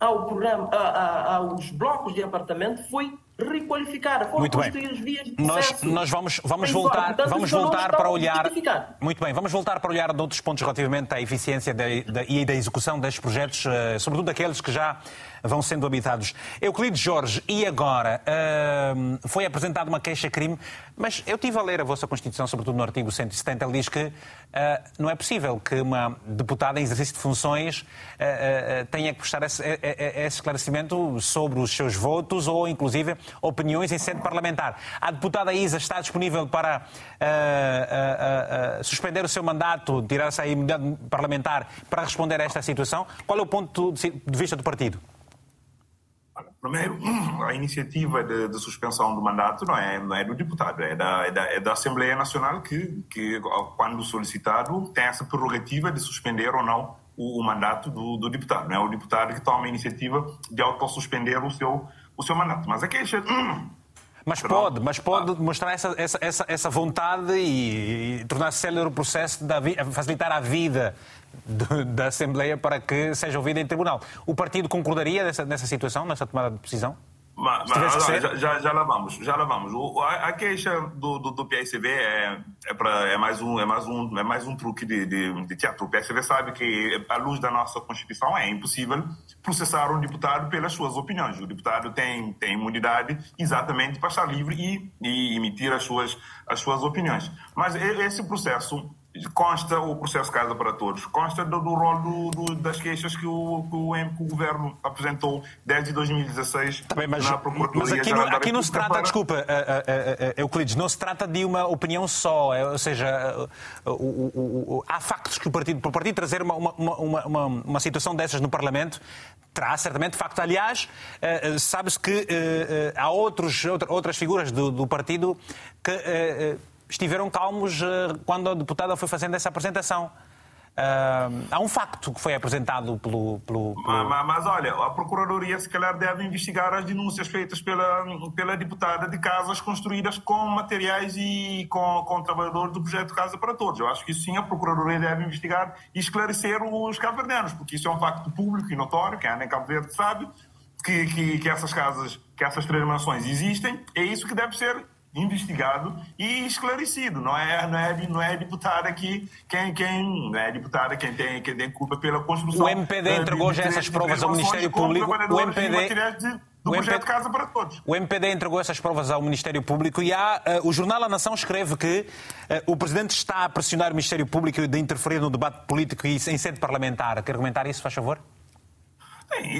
ao programa, a, a, aos blocos de apartamento foi requalificada. Foram Muito bem. vias de nós, nós vamos, vamos voltar, Portanto, vamos voltar para olhar. Muito bem, vamos voltar para olhar de outros pontos relativamente à eficiência da, da, e da execução destes projetos, uh, sobretudo aqueles que já vão sendo habitados. Euclides Jorge, e agora? Uh, foi apresentada uma queixa-crime, mas eu tive a ler a vossa Constituição, sobretudo no artigo 170, ele diz que uh, não é possível que uma deputada em exercício de funções uh, tenha que prestar esse, esse, esclarecimento sobre os seus votos ou, inclusive, opiniões em sede parlamentar. A deputada Isa está disponível para suspender o seu mandato, tirar-se a imunidade parlamentar para responder a esta situação? Qual é o ponto de vista do partido? Primeiro, a iniciativa de, de, suspensão do mandato não é, não é do deputado, é da, é da, é da Assembleia Nacional que, que, quando solicitado, tem essa prerrogativa de suspender ou não o, o mandato do, do, deputado. Não é o deputado que toma a iniciativa de autossuspender o seu, o seu mandato. Mas a queixa. Mas pode, mas pode mostrar essa, essa, essa, vontade e, e tornar-se célere o processo de facilitar a vida da Assembleia para que seja ouvida em tribunal. O partido concordaria nessa, nessa situação, nessa tomada de decisão? Mas, mas já, já, já, lá vamos, já lá vamos. O, a, a, queixa do, do, do PSB é, é, pra, é, mais um, é, mais um, é mais um truque de, de, de, teatro. O PSB sabe que, à luz da nossa Constituição, é impossível processar um deputado pelas suas opiniões. O deputado tem, tem imunidade exatamente para estar livre e, e emitir as suas, as suas opiniões. Mas esse processo consta o processo Casa para Todos, consta do, do rol do, do, das queixas que o, que o, que, o, Governo apresentou desde 2016 tá bem, mas, na Procuradoria Mas aqui, no, aqui não se trata, para... desculpa, uh, uh, uh, Euclides, não se trata de uma opinião só, ou seja, o, há factos que o partido, para o partido trazer uma, uma, uma, uma, uma situação dessas no Parlamento, terá certamente facto. Aliás, sabe-se que há outros, outras figuras do, do partido que estiveram calmos quando a deputada foi fazendo essa apresentação. Uh, há um facto que foi apresentado pelo. pelo, pelo... Mas, mas, olha, a Procuradoria se calhar deve investigar as denúncias feitas pela, pela deputada de casas construídas com materiais e com, com trabalhadores do projeto Casa para Todos. Eu acho que isso sim a Procuradoria deve investigar e esclarecer os cabo-verdianos, porque isso é um facto público e notório, que a Ana Cabo Verde sabe que, que, que essas casas, que essas três mansões existem, é isso que deve ser investigado e esclarecido. Não é, não é, não é deputada aqui quem, quem não é deputada quem tem, quem tem culpa pela construção. O MPD entregou já essas provas ao Ministério Público. O MPD do o projeto Casa para Todos. O MPD entregou essas provas ao Ministério Público e há, uh, o jornal A Nação escreve que uh, o Presidente está a pressionar o Ministério Público de interferir no debate político e em sede parlamentar. Quer argumentar isso, faz favor?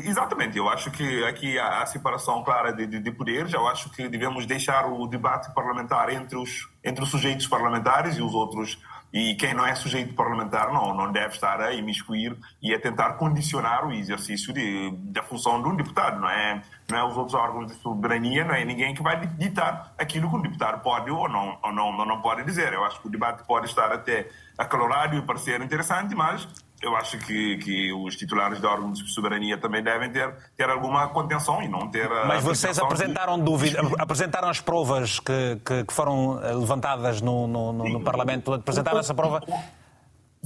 Exatamente. Eu acho que aqui há a separação clara de, de, de, poderes. Eu acho que devemos deixar o debate parlamentar entre os, entre os sujeitos parlamentares e os outros. E quem não é sujeito parlamentar não, não deve estar a imiscuir e a tentar condicionar o exercício de, da função de um deputado. Não é, não é os outros órgãos de soberania, não é ninguém que vai ditar aquilo que um deputado pode ou não, ou não, não pode dizer. Eu acho que o debate pode estar até acalorado e parecer interessante, mas eu acho que, que os titulares de órgãos de soberania também devem ter, ter alguma contenção e não ter. Mas vocês apresentaram de... dúvida, apresentaram as provas que, que, que foram eh, levantadas no, no, no, no Parlamento, apresentaram essa prova?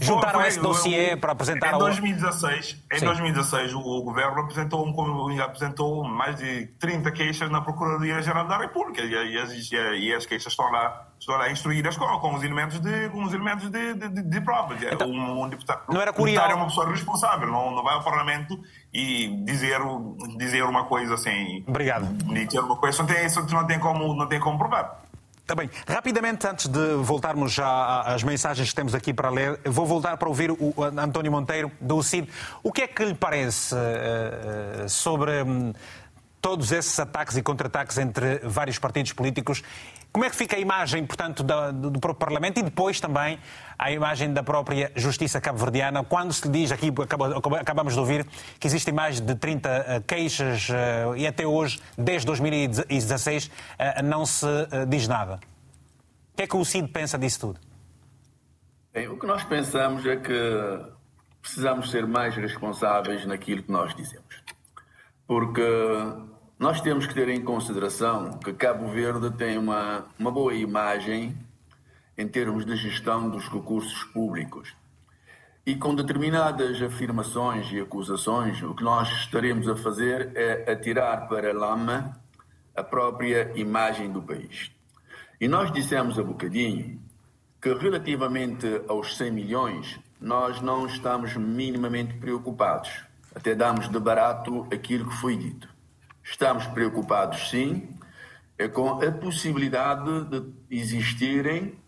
Juntaram esse dossiê para apresentar... Em 2016, em 2016 o governo apresentou, um, apresentou mais de 30 queixas na Procuradoria-Geral da República e, as, e as queixas estão lá, estão lá instruídas com, com os elementos de, com os elementos de, de, de prova. Então, um, um deputado, não era curioso. é uma pessoa responsável, não, não vai ao Parlamento e dizer, dizer uma coisa assim... Obrigado. Dizer uma coisa, não tem, não tem, como, não tem como provar. Está bem. Rapidamente, antes de voltarmos já às mensagens que temos aqui para ler, vou voltar para ouvir o António Monteiro, do CID. O que é que lhe parece uh, sobre um, todos esses ataques e contra-ataques entre vários partidos políticos como é que fica a imagem, portanto, do, próprio Parlamento e depois também a imagem da própria Justiça cabo-verdiana, quando se diz, aqui acabamos de ouvir, que existem mais de 30 eh, queixas eh, e até hoje, desde 2016, eh, não se diz nada. O que é que o CID pensa disso tudo? Bem, o que nós pensamos é que precisamos ser mais responsáveis naquilo que nós dizemos. Porque nós temos que ter em consideração que Cabo Verde tem uma, uma boa imagem em termos de gestão dos recursos públicos. E com determinadas afirmações e acusações, o que nós estaremos a fazer é atirar para a lama a própria imagem do país. E nós dissemos há bocadinho que, relativamente aos 100 milhões, nós não estamos minimamente preocupados. Até damos de barato aquilo que foi dito. Estamos preocupados, sim, é com a possibilidade de existirem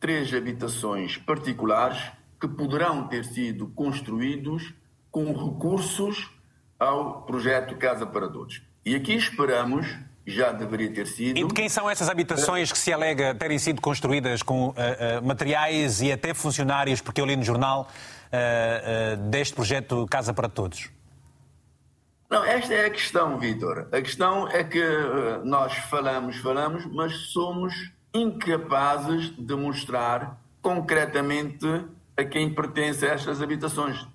três habitações particulares que poderão ter sido construídos com recursos ao projeto Casa para Todos. E aqui esperamos, já deveria ter sido. E de quem são essas habitações que se alega terem sido construídas com uh, uh, materiais e até funcionários, porque eu li no jornal, uh, deste projeto Casa para Todos? Não, esta é a questão, Vitor. A questão é que uh, nós falamos, falamos, mas somos incapazes de mostrar concretamente a quem pertence a estas habitações.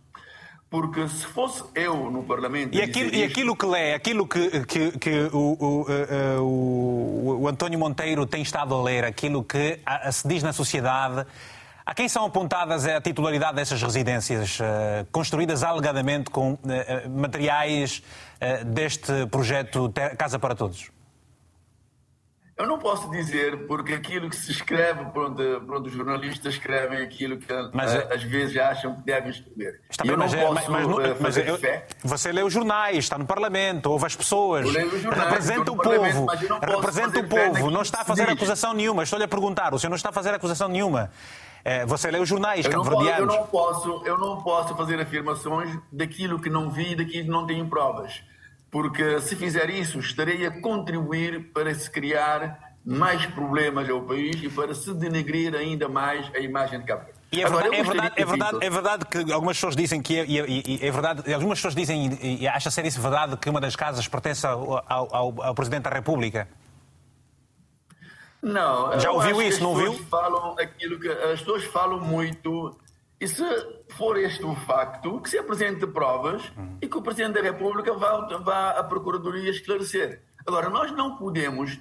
Porque se fosse eu no Parlamento. E aquilo, e aquilo que lê, aquilo que, que, que o, o, uh, o, o, António Monteiro tem estado a ler, aquilo que se diz na sociedade a quem são apontadas a titularidade dessas residências, uh, construídas alegadamente com uh, materiais uh, deste projeto Casa para Todos? Eu não posso dizer, porque aquilo que se escreve, pronto, pronto os jornalistas escrevem aquilo que mas, a, eh, às vezes acham que devem escrever. Está bem, eu mas, não é, posso mas, mas, eh, fazer eu, fé. Você lê os jornais, está no Parlamento, ouve as pessoas, jornais, representa o povo, representa o povo, não está a fazer acusação nenhuma. Estou-lhe a perguntar, o senhor não está a fazer acusação nenhuma. É, você lê os jornais eu cabo-verdianos. Eu não, posso, eu não posso fazer afirmações daquilo que não vi e daquilo que não tenho provas porque se fizer isso, estarei a contribuir para se criar mais problemas ao país e para se denegrir ainda mais a imagem de Cabo Verde. E é verdade, é, verdade, é, verdade, é verdade que algumas pessoas dizem que é, é, é verdade, algumas pessoas dizem e acha ser isso verdade que uma das casas pertence ao, ao, ao Presidente da República. Não. Já ouviu isso, não ouviu? Falam aquilo que as pessoas falam muito e se for este o facto, que se apresente provas uhum. e que o Presidente da República vá, vá à Procuradoria esclarecer. Agora, nós não podemos,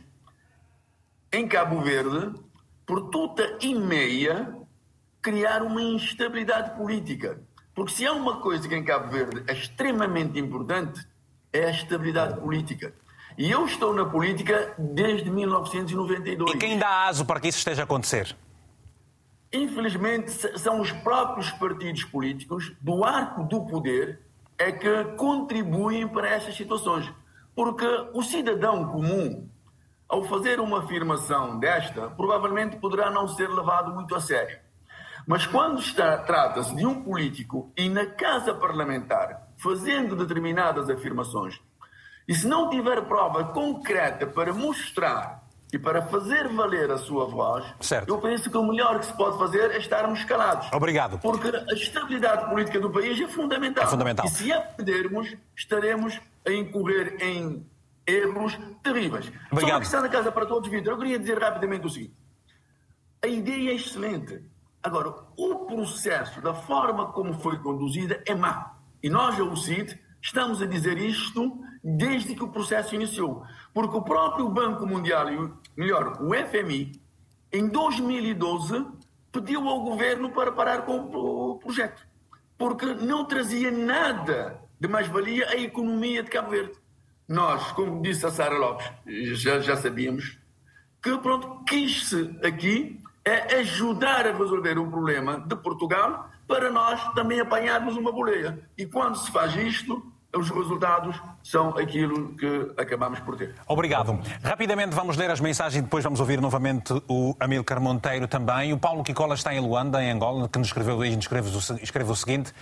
em Cabo Verde, por tuta e meia, criar uma instabilidade política. Porque se há uma coisa que em Cabo Verde é extremamente importante, é a estabilidade política. E eu estou na política desde 1992. E quem dá aso para que isso esteja a acontecer? Infelizmente, são os próprios partidos políticos do arco do poder é que contribuem para estas situações. Porque o cidadão comum, ao fazer uma afirmação desta, provavelmente poderá não ser levado muito a sério. Mas quando trata-se de um político e na casa parlamentar fazendo determinadas afirmações, e se não tiver prova concreta para mostrar e para fazer valer a sua voz, certo. eu penso que o melhor que se pode fazer é estarmos calados. Obrigado. Porque a estabilidade política do país é fundamental. É fundamental. E se a perdermos, estaremos a incorrer em erros terríveis. Obrigado. Sobre a questão da Casa para Todos, Vitor, eu queria dizer rapidamente o seguinte. A ideia é excelente. Agora, o processo, da forma como foi conduzida, é má. E nós, a UCID, estamos a dizer isto desde que o processo iniciou. Porque o próprio Banco Mundial, melhor, o FMI, em 2012, pediu ao governo para parar com o projeto. Porque não trazia nada de mais-valia à economia de Cabo Verde. Nós, como disse a Sara Lopes, já, já sabíamos que, pronto, quis-se aqui é ajudar a resolver um problema de Portugal para nós também apanharmos uma boleia. E quando se faz isto, os resultados são aquilo que acabamos por ter. Obrigado. Rapidamente vamos ler as mensagens e depois vamos ouvir novamente o Amilcar Monteiro também. O Paulo Kikola está em Luanda, em Angola, que nos escreveu e nos escreve o seguinte.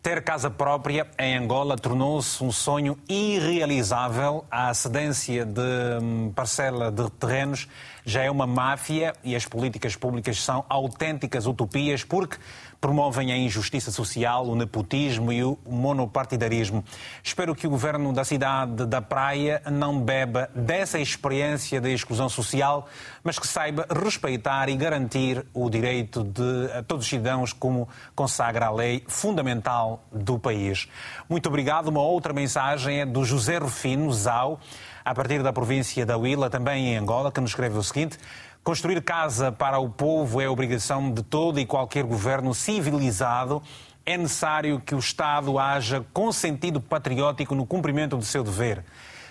Ter casa própria em Angola tornou-se um sonho irrealizável. A cedência de hum, parcela de terrenos já é uma máfia e as políticas públicas são autênticas utopias porque promovem a injustiça social, o nepotismo e o monopartidarismo. Espero que o governo da cidade da Praia não beba dessa experiência de exclusão social, mas que saiba respeitar e garantir o direito de todos os cidadãos, como consagra a lei fundamental do país. Muito obrigado. Uma outra mensagem é do José Rufino Zau, a partir da província da Huila, também em Angola, que nos escreve o seguinte. Construir casa para o povo é obrigação de todo e qualquer governo civilizado. É necessário que o Estado haja com sentido patriótico no cumprimento do seu dever.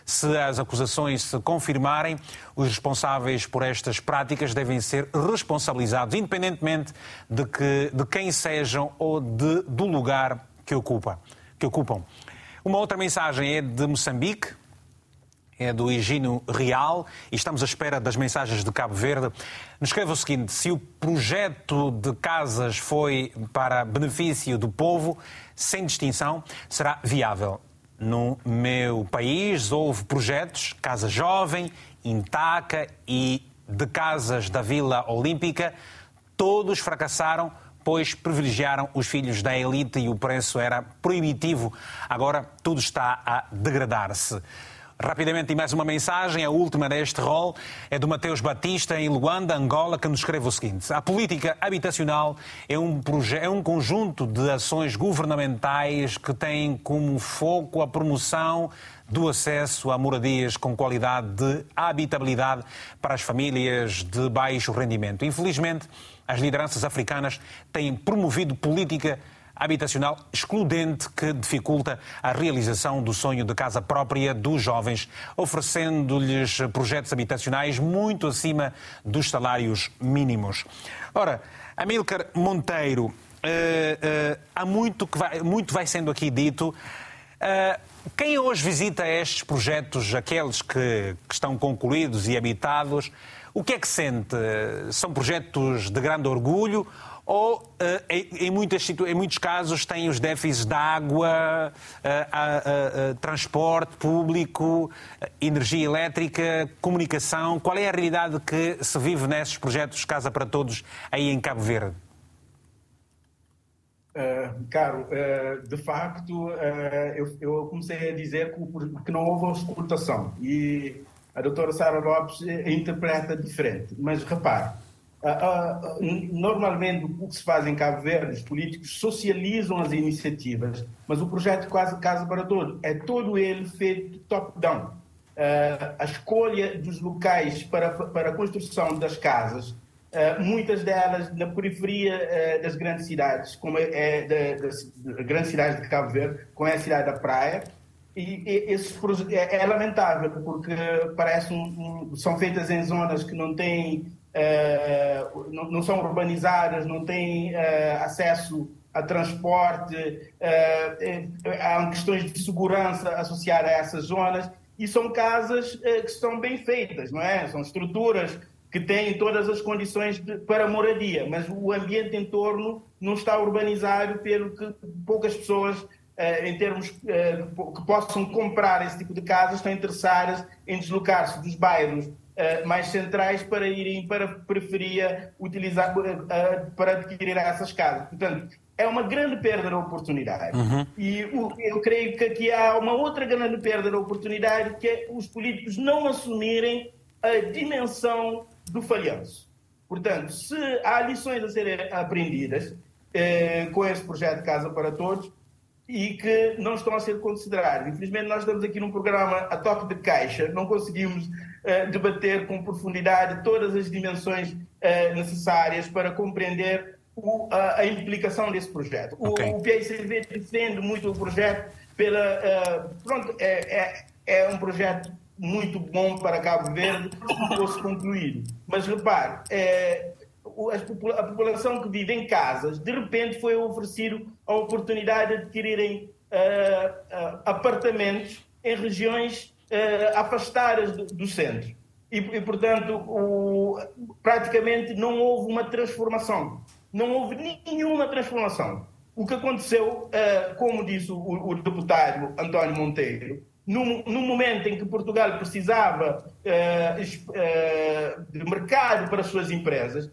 Se as acusações se confirmarem, os responsáveis por estas práticas devem ser responsabilizados, independentemente de, que, de quem sejam ou de, do lugar que, ocupa, que ocupam. Uma outra mensagem é de Moçambique, é do Higino Real e estamos à espera das mensagens de Cabo Verde. Nos escreve o seguinte: se o projeto de casas foi para benefício do povo, sem distinção, será viável. No meu país houve projetos, Casa Jovem, Intaca e de casas da Vila Olímpica, todos fracassaram pois privilegiaram os filhos da elite e o preço era proibitivo. Agora tudo está a degradar-se. Rapidamente, e mais uma mensagem, a última deste rol, é do Mateus Batista, em Luanda, Angola, que nos escreve o seguinte: A política habitacional é um, é um conjunto de ações governamentais que têm como foco a promoção do acesso a moradias com qualidade de habitabilidade para as famílias de baixo rendimento. Infelizmente, as lideranças africanas têm promovido política habitacional excludente que dificulta a realização do sonho de casa própria dos jovens, oferecendo-lhes projetos habitacionais muito acima dos salários mínimos. Ora, Amílcar Monteiro, uh, uh, há muito que vai, muito vai sendo aqui dito. Uh, quem hoje visita estes projetos, aqueles que, que, estão concluídos e habitados, o que é que sente? São projetos de grande orgulho ou, uh, em, muitas, em, muitos casos, têm os déficits de água, uh, transporte público, energia elétrica, comunicação? Qual é a realidade que se vive nesses projetos Casa para Todos aí em Cabo Verde? Uh, caro, uh, de facto, uh, eu, eu, comecei a dizer que, que, não houve auscultação e a doutora Sara Lopes interpreta diferente. Mas repare, normalmente o que se faz em Cabo Verde, os políticos socializam as iniciativas, mas o projeto Casa, Casa para Todos é todo ele feito top-down. a escolha dos locais para, para a construção das casas muitas delas na periferia das grandes cidades, como é, é das grandes cidades de Cabo Verde, como é a cidade da Praia. E, e esse é, é, lamentável, porque parece um, um, são feitas em zonas que não têm, uh, não, não, são urbanizadas, não têm acesso a transporte, há questões de segurança associadas a essas zonas, e são casas que estão bem feitas, não é? São estruturas que têm todas as condições de, para moradia, mas o ambiente em torno não está urbanizado pelo que poucas pessoas, em termos que possam comprar esse tipo de casas, estão interessadas em deslocar-se dos bairros mais centrais para irem para a periferia utilizar, para adquirir essas casas. Portanto, é uma grande perda de oportunidade. Uhum. E eu creio que aqui há uma outra grande perda de oportunidade, que é os políticos não assumirem a dimensão do falhanço. Portanto, se há lições a serem aprendidas eh, com este projeto Casa para Todos e que não estão a ser consideradas. Infelizmente, nós estamos aqui num programa a toque de caixa, não conseguimos eh, debater com profundidade todas as dimensões eh, necessárias para compreender o, a, a, implicação desse projeto. Okay. O, o PICV defende muito o projeto pela. Eh, pronto, é, é, é um projeto muito bom para Cabo Verde se fosse concluído. Mas repare, é, a população que vive em casas, de repente foi oferecido a oportunidade de adquirirem uh, uh, apartamentos em regiões uh, afastadas do, do centro. E, e portanto, o, praticamente não houve uma transformação. Não houve nenhuma transformação. O que aconteceu, como disse o, o deputado António Monteiro, no, no, momento em que Portugal precisava uh, uh, de mercado para as suas empresas,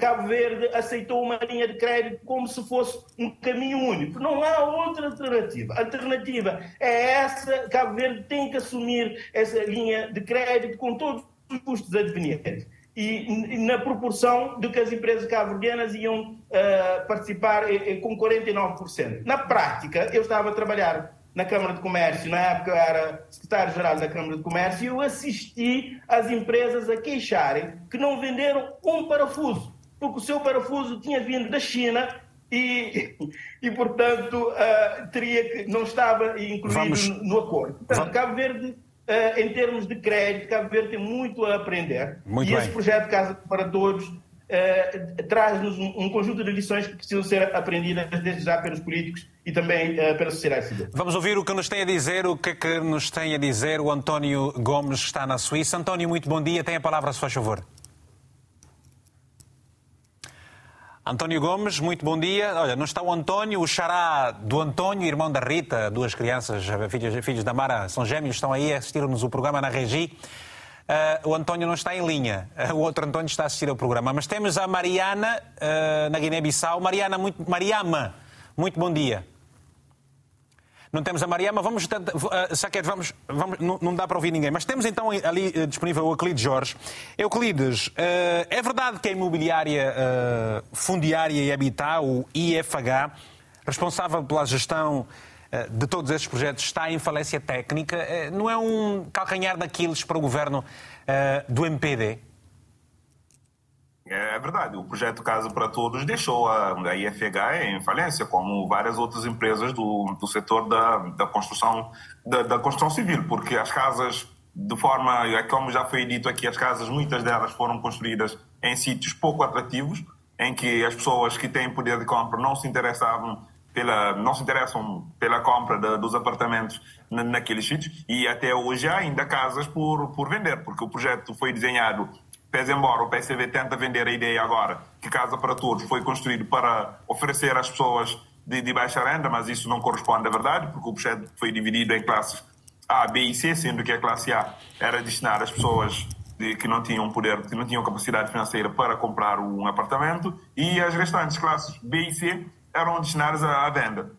Cabo Verde aceitou uma linha de crédito como se fosse um caminho único. Não há outra alternativa. A alternativa é essa. Cabo Verde tem que assumir essa linha de crédito com todos os custos advenientes. E, na proporção de que as empresas cabo-verdianas iam uh, participar com 49%. Na prática, eu estava a trabalhar na Câmara de Comércio, na época eu era secretário-geral da Câmara de Comércio, e eu assisti as empresas a queixarem que não venderam um parafuso, porque o seu parafuso tinha vindo da China e, e portanto, uh, teria que, não estava incluído Vamos... no acordo. Portanto, Vamos... Cabo Verde, uh, em termos de crédito, Cabo Verde tem muito a aprender. Muito e bem. esse projeto Casa para Todos uh, traz-nos um, um, conjunto de lições que precisam ser aprendidas desde já pelos políticos e também uh, pela sociedade civil. Vamos ouvir o que nos tem a dizer, o que é que nos tem a dizer o António Gomes, que está na Suíça. António, muito bom dia. Tem a palavra, se faz favor. António Gomes, muito bom dia. Olha, não está o António, o xará do António, irmão da Rita, duas crianças, filhos, filhos da Mara, são gêmeos, estão aí a assistir-nos o programa na Regi. Uh, o António não está em linha. Uh, o outro António está a assistir ao programa. Mas temos a Mariana, uh, na Guiné-Bissau. Mariana, muito, Mariama, muito bom dia. Não temos a Mariama, vamos. Saquete, vamos, vamos não, não, dá para ouvir ninguém. Mas temos então ali disponível o Euclides Jorge. Euclides, é verdade que a imobiliária fundiária e habitat, o IFH, responsável pela gestão de todos estes projetos está em falência técnica. Eh, não é um calcanhar daqueles para o governo eh, do MPD? É verdade, o projeto Casa para Todos deixou a, a IFH em falência, como várias outras empresas do, do setor da, da construção da, da, construção civil, porque as casas, de forma, é como já foi dito aqui, as casas, muitas delas foram construídas em sítios pouco atrativos, em que as pessoas que têm poder de compra não se interessavam pela, não se interessam pela compra de, dos apartamentos naqueles sítios e até hoje há ainda casas por, por vender, porque o projeto foi desenhado Pese embora o PSV tenta vender a ideia agora que Casa para Todos foi construído para oferecer às pessoas de, de baixa renda, mas isso não corresponde à verdade, porque o projeto foi dividido em classes A, B e C, sendo que a classe A era destinada às pessoas que não tinham poder, que não tinham capacidade financeira para comprar um apartamento, e as restantes classes B e C eram destinadas à, venda.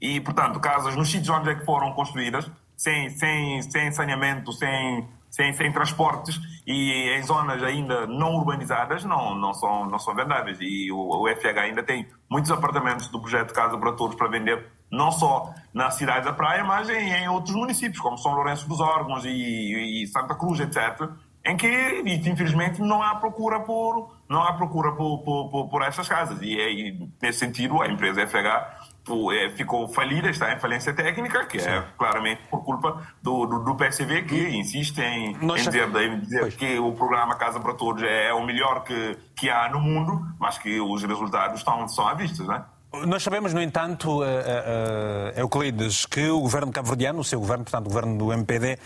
E, portanto, casas nos sítios onde é que foram construídas, sem, sem, sem saneamento, sem sem, sem transportes e em zonas ainda não urbanizadas não, não, são, não são vendáveis. E o, o FH ainda tem muitos apartamentos do projeto Casa para Todos para vender, não só na cidade da Praia, mas em, em outros municípios, como São Lourenço dos Órgãos e, e Santa Cruz, etc., em que, infelizmente, não há procura por, não há procura por, por, por, por essas casas. E, e, nesse sentido, a empresa FH é, ficou falida, está em falência técnica, que é Sim. é claramente por culpa do, do, do PSV, que insiste em, em dizer, em dizer que o programa Casa para Todos é o melhor que, que há no mundo, mas que os resultados estão, são à vista, não é? Nós sabemos, no entanto, uh, uh, Euclides, que o governo cabo-verdiano, o seu governo, portanto, o governo do MPD,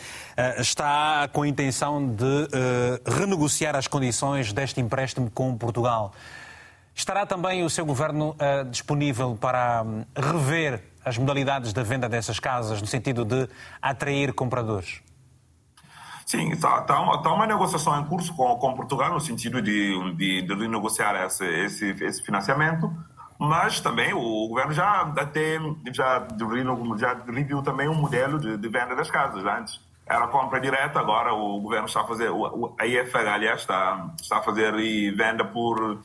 está com a intenção de renegociar as condições deste empréstimo com Portugal. Estará também o seu governo disponível para um, rever as modalidades da venda dessas casas, no sentido de atrair compradores? Sim, está tá tá uma negociação em curso com, com Portugal, no sentido de, de, de renegociar esse, esse, esse financiamento, mas também o governo já até já, já reviu também um modelo de, de venda das casas. Antes era compra direta, agora o governo está a fazer, a IFH, aliás, está, está a fazer venda por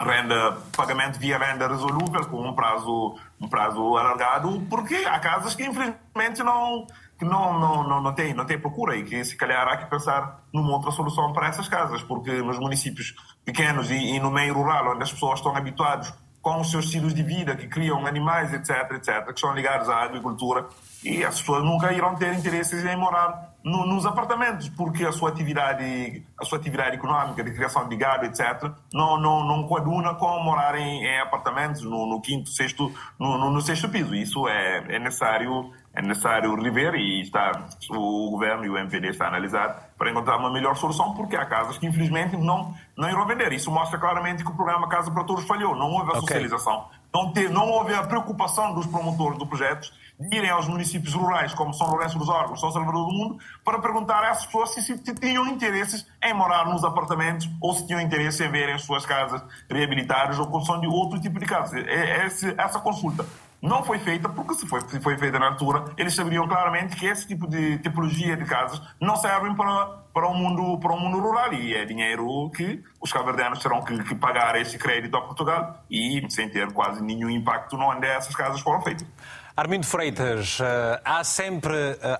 renda, pagamento via renda resolúvel com um prazo, um prazo alargado, porque há casas que infelizmente não, que não, não, não, não, tem, não tem procura e que se calhar há que pensar numa outra solução para essas casas, porque nos municípios pequenos e, e no meio rural, onde as pessoas estão habituadas com os seus estilos de vida, que criam animais, etc., etc., que são ligados à agricultura, e as pessoas nunca irão ter interesses em morar no, nos apartamentos, porque a sua atividade, a sua atividade econômica de criação de gado, etc., não, não, não coaduna com morar em, em apartamentos no, no, quinto, sexto, no, no, no, sexto piso. Isso é, é necessário é necessário rever e está, o governo e o MPD estão a analisar para encontrar uma melhor solução, porque há casas que infelizmente não, não irão vender. Isso mostra claramente que o programa Casa para Todos falhou. Não houve a okay. socialização, não, te, não houve a preocupação dos promotores do projeto irem aos municípios rurais, como São Lourenço dos Órgãos, São Salvador do Mundo, para perguntar a essas pessoas se, se tinham interesses em morar nos apartamentos ou se tinham interesse em verem as suas casas reabilitadas ou construção de outro tipo de casas. É, é essa consulta não foi feita porque se foi, se foi feita na altura, eles saberiam claramente que esse tipo de tipologia de casas não servem para, para, o, mundo, para o mundo rural e é dinheiro que os caverdianos terão que, que pagar esse crédito a Portugal e sem ter quase nenhum impacto onde essas casas foram feitas. Armindo Freitas, eh, há sempre eh,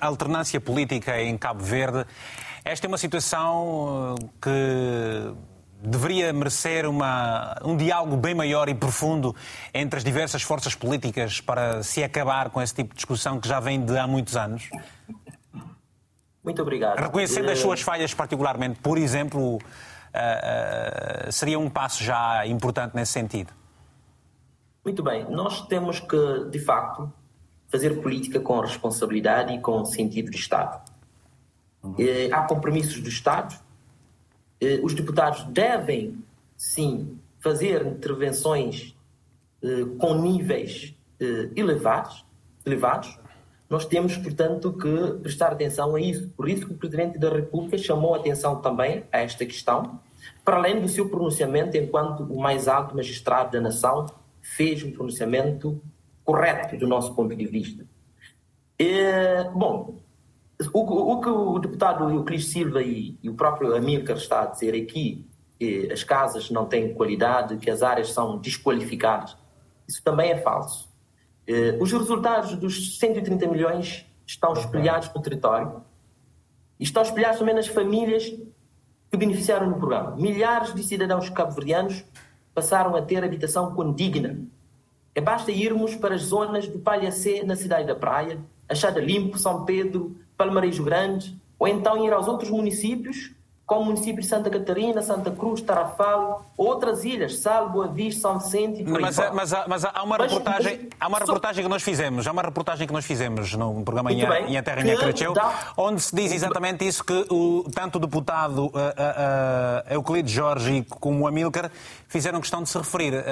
alternância política em Cabo Verde. Esta é uma situação eh, que deveria merecer uma, um diálogo bem maior e profundo entre as diversas forças políticas para se acabar com esse tipo de discussão que já vem de há muitos anos? Muito obrigado. Reconhecendo as suas falhas, particularmente, por exemplo, uh, uh, seria um passo já importante nesse sentido? Muito bem. Nós temos que, de facto, fazer política com responsabilidade e com sentido de Estado. Uhum. Há compromissos do Estado. Os deputados devem, sim, fazer intervenções com níveis elevados, elevados. Nós temos, portanto, que prestar atenção a isso. Por isso que o Presidente da República chamou atenção também a esta questão, para além do seu pronunciamento enquanto o mais alto magistrado da nação fez um pronunciamento correto do nosso ponto de vista. É, bom, o, o, que o deputado Euclides Silva e, e, o próprio Amílcar está a dizer aqui, que as casas não têm qualidade, que as áreas são desqualificadas, isso também é falso. É, os resultados dos 130 milhões estão espelhados no território e estão espelhados também nas famílias que beneficiaram do programa. Milhares de cidadãos cabo-verdianos passaram a ter habitação condigna. É basta irmos para as zonas do Palhacê, na cidade da Praia, Achada Limpo, São Pedro, Palmarejo Grande, ou então ir aos outros municípios como o município de Santa Catarina, Santa Cruz, Tarrafal, outras ilhas, Sal, Boa Vista, São Vicente e por mas, mas, mas, há uma reportagem, mas, há uma reportagem que nós fizemos, há uma reportagem que nós fizemos no programa em, bem, em Terra em Cresceu, dá... onde se diz exatamente isso que o, tanto o deputado uh, uh, uh, Euclides Jorge como o Amílcar fizeram questão de se referir.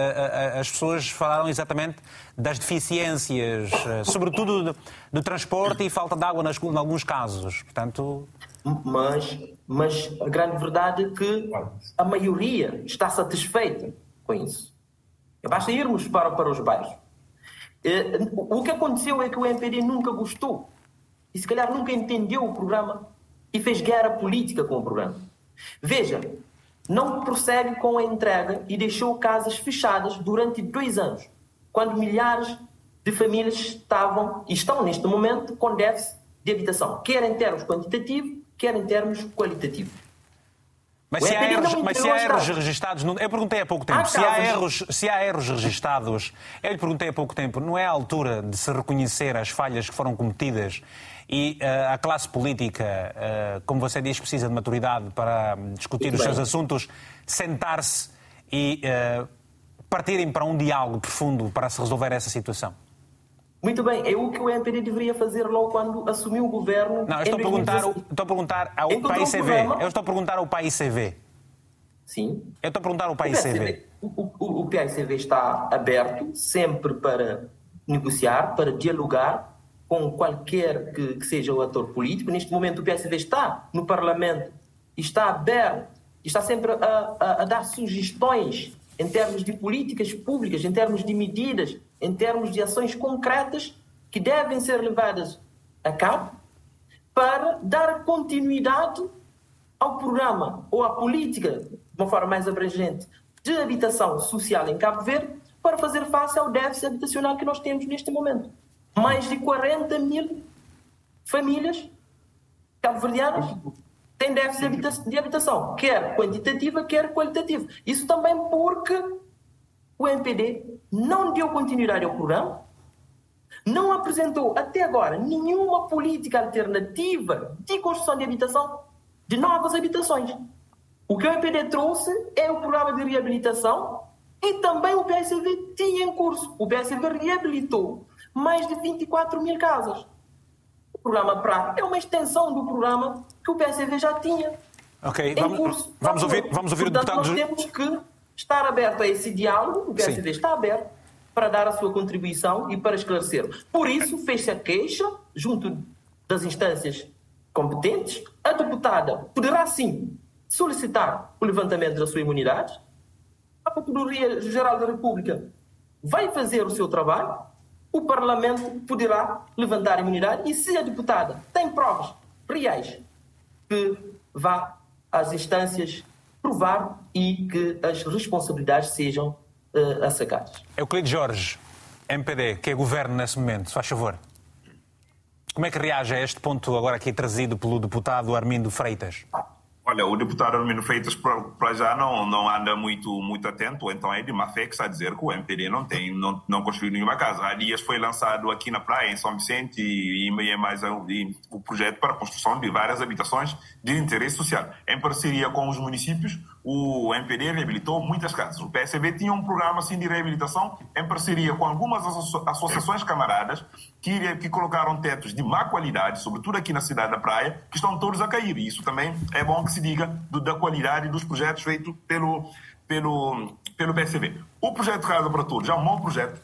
as pessoas falaram exatamente das deficiências, sobretudo do, do transporte e falta de água nas, em alguns casos. Portanto, mas, mas a grande verdade é que a maioria está satisfeita com isso. Basta irmos para, para os bairros. Eh, o que aconteceu é que o MPD nunca gostou e se calhar nunca entendeu o programa e fez guerra política com o programa. Veja, não prossegue com a entrega e deixou casas fechadas durante dois anos, quando milhares de famílias estavam e estão neste momento com déficit de habitação, quer em termos quantitativos, quer em termos qualitativos. Mas se, há erros, mas se há erros registados, eu perguntei há pouco tempo, há se, há erros, se há erros registados, eu lhe perguntei há pouco tempo, não é a altura de se reconhecer as falhas que foram cometidas e uh, a classe política, uh, como você diz, precisa de maturidade para discutir Muito os bem. seus assuntos, sentar-se e uh, partirem para um diálogo profundo para se resolver essa situação? Muito bem, é o que o MPD deveria fazer logo quando assumiu o governo. Não, eu estou, a perguntar, estou a perguntar ao PAICV. Um eu estou a perguntar ao PAICV. Sim. Eu estou a perguntar ao PAICV. O, o, o PAICV está aberto sempre para negociar, para dialogar com qualquer que, que, seja o ator político. Neste momento, o PSV está no Parlamento, está aberto, está sempre a, a, a dar sugestões em termos de políticas públicas, em termos de medidas em termos de ações concretas que devem ser levadas a cabo para dar continuidade ao programa ou à política, de uma forma mais abrangente, de habitação social em Cabo Verde para fazer face ao déficit habitacional que nós temos neste momento. Mais de 40 mil famílias cabo-verdianas têm déficit de habitação, quer quantitativa, quer qualitativa. Isso também porque o MPD não deu continuidade ao programa, não apresentou até agora nenhuma política alternativa de construção de habitação, de novas habitações. O que o MPD trouxe é o programa de reabilitação e também o PSV tinha em curso. O PSV reabilitou mais de 24 mil casas. Programa PRA é uma extensão do programa que o PSV já tinha. Ok, vamos, curso. vamos ouvir, vamos ouvir Portanto, o deputado. Nós temos que estar aberto a esse diálogo, o PSD Sim. está aberto para dar a sua contribuição e para esclarecer. Por isso, fez-se a queixa junto das instâncias competentes. A deputada poderá, sim, solicitar o levantamento da sua imunidade. A Procuradoria-Geral da República vai fazer o seu trabalho. O Parlamento poderá levantar a imunidade e, se a deputada tem provas reais que vá às instâncias provar e que as responsabilidades sejam uh, assacadas. Euclides Jorge, MPD, que é governo nesse momento, faz favor. Como é que reage a este ponto agora aqui trazido pelo deputado Armindo Freitas? Olha, o deputado Armindo Freitas para já não, não anda muito, muito atento, então é de má fé que está a dizer que o MPD não tem, não, não construiu nenhuma casa. Há dias foi lançado aqui na praia, em São Vicente, e, e é mais e, o projeto para a construção de várias habitações de interesse social. Em parceria com os municípios, o MPD reabilitou muitas casas. O PSB tinha um programa assim de reabilitação em parceria com algumas associações camaradas que, que colocaram tetos de má qualidade, sobretudo aqui na cidade da Praia, que estão todos a cair. E isso também é bom que se diga do, da qualidade dos projetos feitos pelo, pelo, pelo PSB. O projeto Casa para Todos é um bom projeto,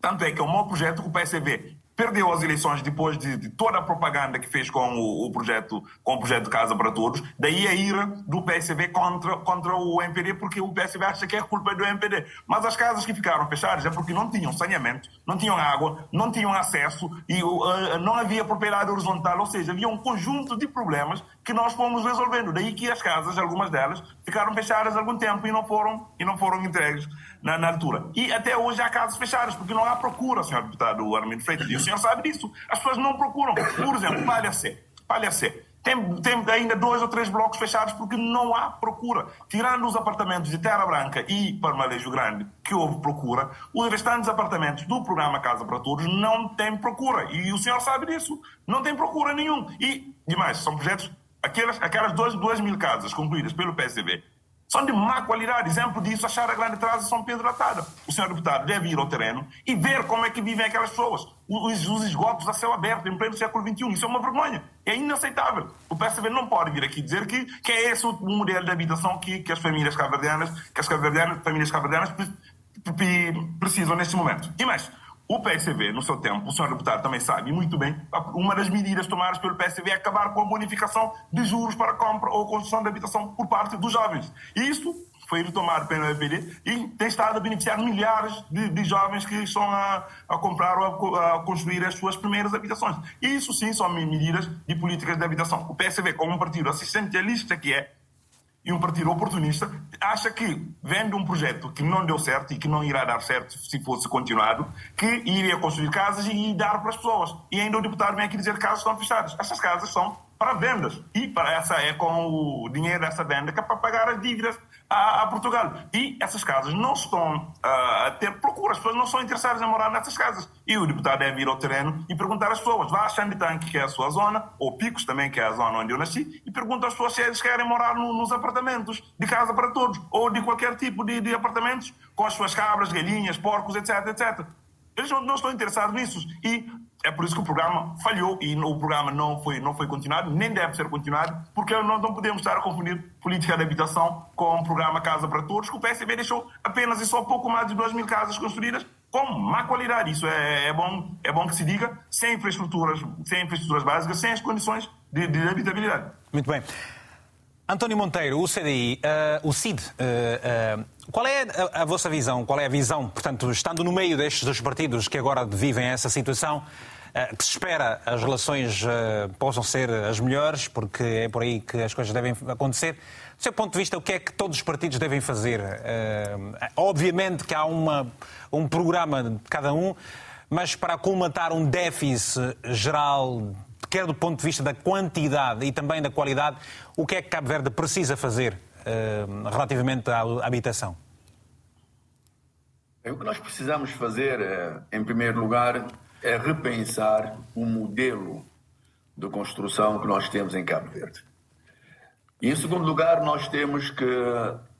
tanto é que é um bom projeto que o PSB perdeu as eleições depois de, de, toda a propaganda que fez com o, o, projeto com o projeto Casa para Todos. Daí a ira do PSB contra, contra o MPD, porque o PSB acha que é culpa do MPD. Mas as casas que ficaram fechadas é porque não tinham saneamento, não tinham água, não tinham acesso e uh, não havia propriedade horizontal, ou seja, havia um conjunto de problemas que nós fomos resolvendo. Daí que as casas, algumas delas, ficaram fechadas algum tempo e não foram, e não foram entregues na, na altura. E até hoje há casas fechadas, porque não há procura, senhor deputado Armindo Freitas. E o senhor sabe disso. As pessoas não procuram. Por exemplo, Palha C. Palha C. tem, tem ainda dois ou três blocos fechados porque não há procura. Tirando os apartamentos de Terra Branca e Parmalejo Grande, que houve procura, os restantes apartamentos do programa Casa para Todos não têm procura. E o senhor sabe disso. Não tem procura nenhum. E, demais, são projetos, aquelas, aquelas duas, duas mil casas concluídas pelo PSDB, são de má qualidade. Exemplo disso, achar a Grande Trás São Pedro Atada. O senhor deputado deve ir ao terreno e ver como é que vivem aquelas pessoas. Os, os esgotos a céu aberto, em pleno século XXI. Isso é uma vergonha. É inaceitável. O PSB não pode vir aqui dizer que, que é esse o modelo de habitação que, que as famílias caverdianas, que as caverdianas, famílias caverdianas precisam neste momento. E mais, o PSV, no seu tempo, o senhor deputado também sabe muito bem, uma das medidas tomadas pelo PSV é acabar com a bonificação de juros para compra ou construção de habitação por parte dos jovens. E isso foi retomado pelo EPD e tem estado a beneficiar milhares de, de jovens que estão a, a comprar ou a, a, construir as suas primeiras habitações. Isso sim são medidas de políticas de habitação. O PSV, como um partido assistencialista que é, e um partido oportunista acha que, vendo um projeto que não deu certo e que não irá dar certo se fosse continuado, que iria construir casas e dar para as pessoas. E ainda o deputado vem aqui dizer que casas estão fechadas. Essas casas são para vendas. E para essa é com o dinheiro dessa venda que é para pagar as dívidas a, a Portugal. E essas casas não estão uh, a ter procura, as pessoas não são interessadas em morar nessas casas. E o deputado deve ir ao terreno e perguntar às pessoas, vá a Xanditanque, que é a sua zona, ou Picos também, que é a zona onde eu nasci, e pergunta às pessoas se eles querem morar no, nos apartamentos de casa para todos, ou de qualquer tipo de, de apartamentos, com as suas cabras, galinhas, porcos, etc, etc. Eles não, não estão interessados nisso. E é por isso que o programa falhou e o programa não foi, não foi continuado, nem deve ser continuado, porque nós não podemos estar a confundir política de habitação com o programa Casa para Todos, que o PSB deixou apenas e só pouco mais de 2 mil casas construídas com má qualidade. Isso é, é, bom, é bom que se diga, sem infraestruturas, sem infraestruturas básicas, sem as condições de, de habitabilidade. Muito bem. António Monteiro, o CDI, uh, o CID, uh, uh, qual é a, a, vossa visão? Qual é a visão, portanto, estando no meio destes dois partidos que agora vivem essa situação, que se espera as relações possam ser as melhores, porque é por aí que as coisas devem acontecer. Do seu ponto de vista, o que é que todos os partidos devem fazer? obviamente que há uma, um programa de cada um, mas para colmatar um déficit geral quer do ponto de vista da quantidade e também da qualidade, o que é que Cabo Verde precisa fazer relativamente à habitação? O que nós precisamos fazer, eh, em primeiro lugar, é repensar o modelo de construção que nós temos em Cabo Verde. E, em segundo lugar, nós temos que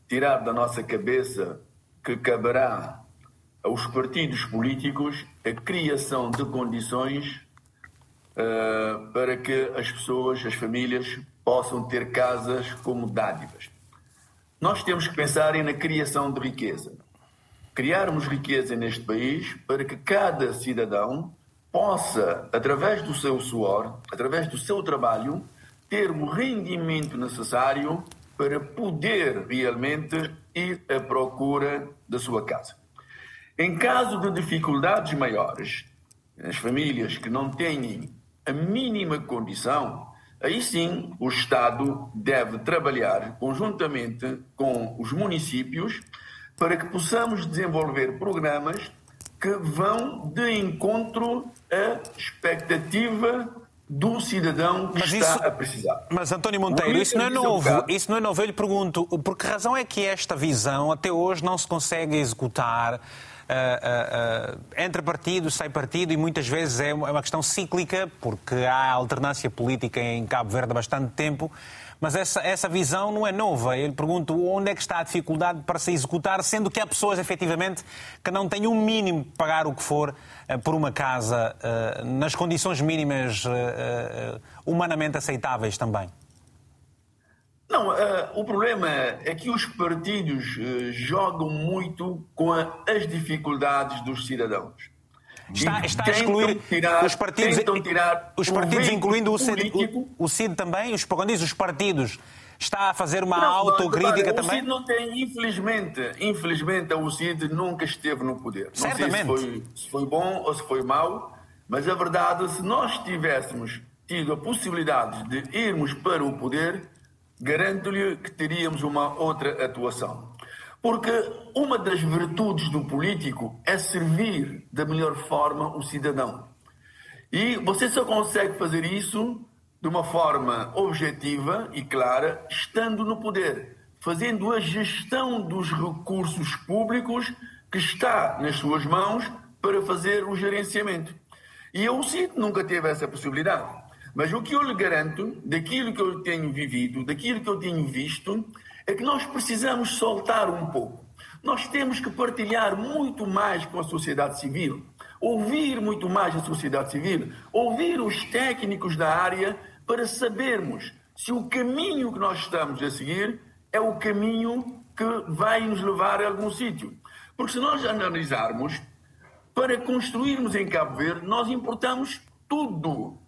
tirar da nossa cabeça que caberá aos partidos políticos a criação de condições uh, para que as pessoas, as famílias, possam ter casas como dádivas. Nós temos que pensar na criação de riqueza. Criarmos riqueza neste país para que cada cidadão possa, através do seu suor, através do seu trabalho, ter o rendimento necessário para poder realmente ir à procura da sua casa. Em caso de dificuldades maiores, as famílias que não têm a mínima condição, aí sim o Estado deve trabalhar conjuntamente com os municípios para que possamos desenvolver programas que vão de encontro à expectativa do cidadão que mas está isso, a precisar. Mas, António Monteiro, isso não é novo. Isso não é novo. Eu lhe pergunto, por que razão é que esta visão até hoje não se consegue executar uh, uh, entra partido, sai partido e muitas vezes é uma questão cíclica, porque há alternância política em Cabo Verde há bastante tempo. Mas essa, essa visão não é nova. Eu lhe pergunto onde é que está a dificuldade para se executar, sendo que há pessoas, efetivamente, que não têm um mínimo para pagar o que for por uma casa, nas condições mínimas humanamente aceitáveis também. Não, o problema é que os partidos jogam muito com as dificuldades dos cidadãos. Está, está a excluir tirar, os partidos, tirar os partidos incluindo o CID, o, o CID também, os, quando diz os partidos, está a fazer uma não, autocrítica não, também? O CID não tem, infelizmente, infelizmente o CID nunca esteve no poder. Certamente. Não sei se foi, se foi bom ou se foi mau, mas a verdade, se nós tivéssemos tido a possibilidade de irmos para o poder, garanto-lhe que teríamos uma outra atuação. Porque uma das virtudes do político é servir da melhor forma o cidadão. E você só consegue fazer isso de uma forma objetiva e clara, estando no poder, fazendo a gestão dos recursos públicos que está nas suas mãos para fazer o gerenciamento. E eu sinto nunca teve essa possibilidade. Mas o que eu lhe garanto, daquilo que eu tenho vivido, daquilo que eu tenho visto, é que nós precisamos soltar um pouco. Nós temos que partilhar muito mais com a sociedade civil, ouvir muito mais a sociedade civil, ouvir os técnicos da área para sabermos se o caminho que nós estamos a seguir é o caminho que vai nos levar a algum sítio. Porque se nós analisarmos, para construirmos em Cabo Verde, nós importamos tudo.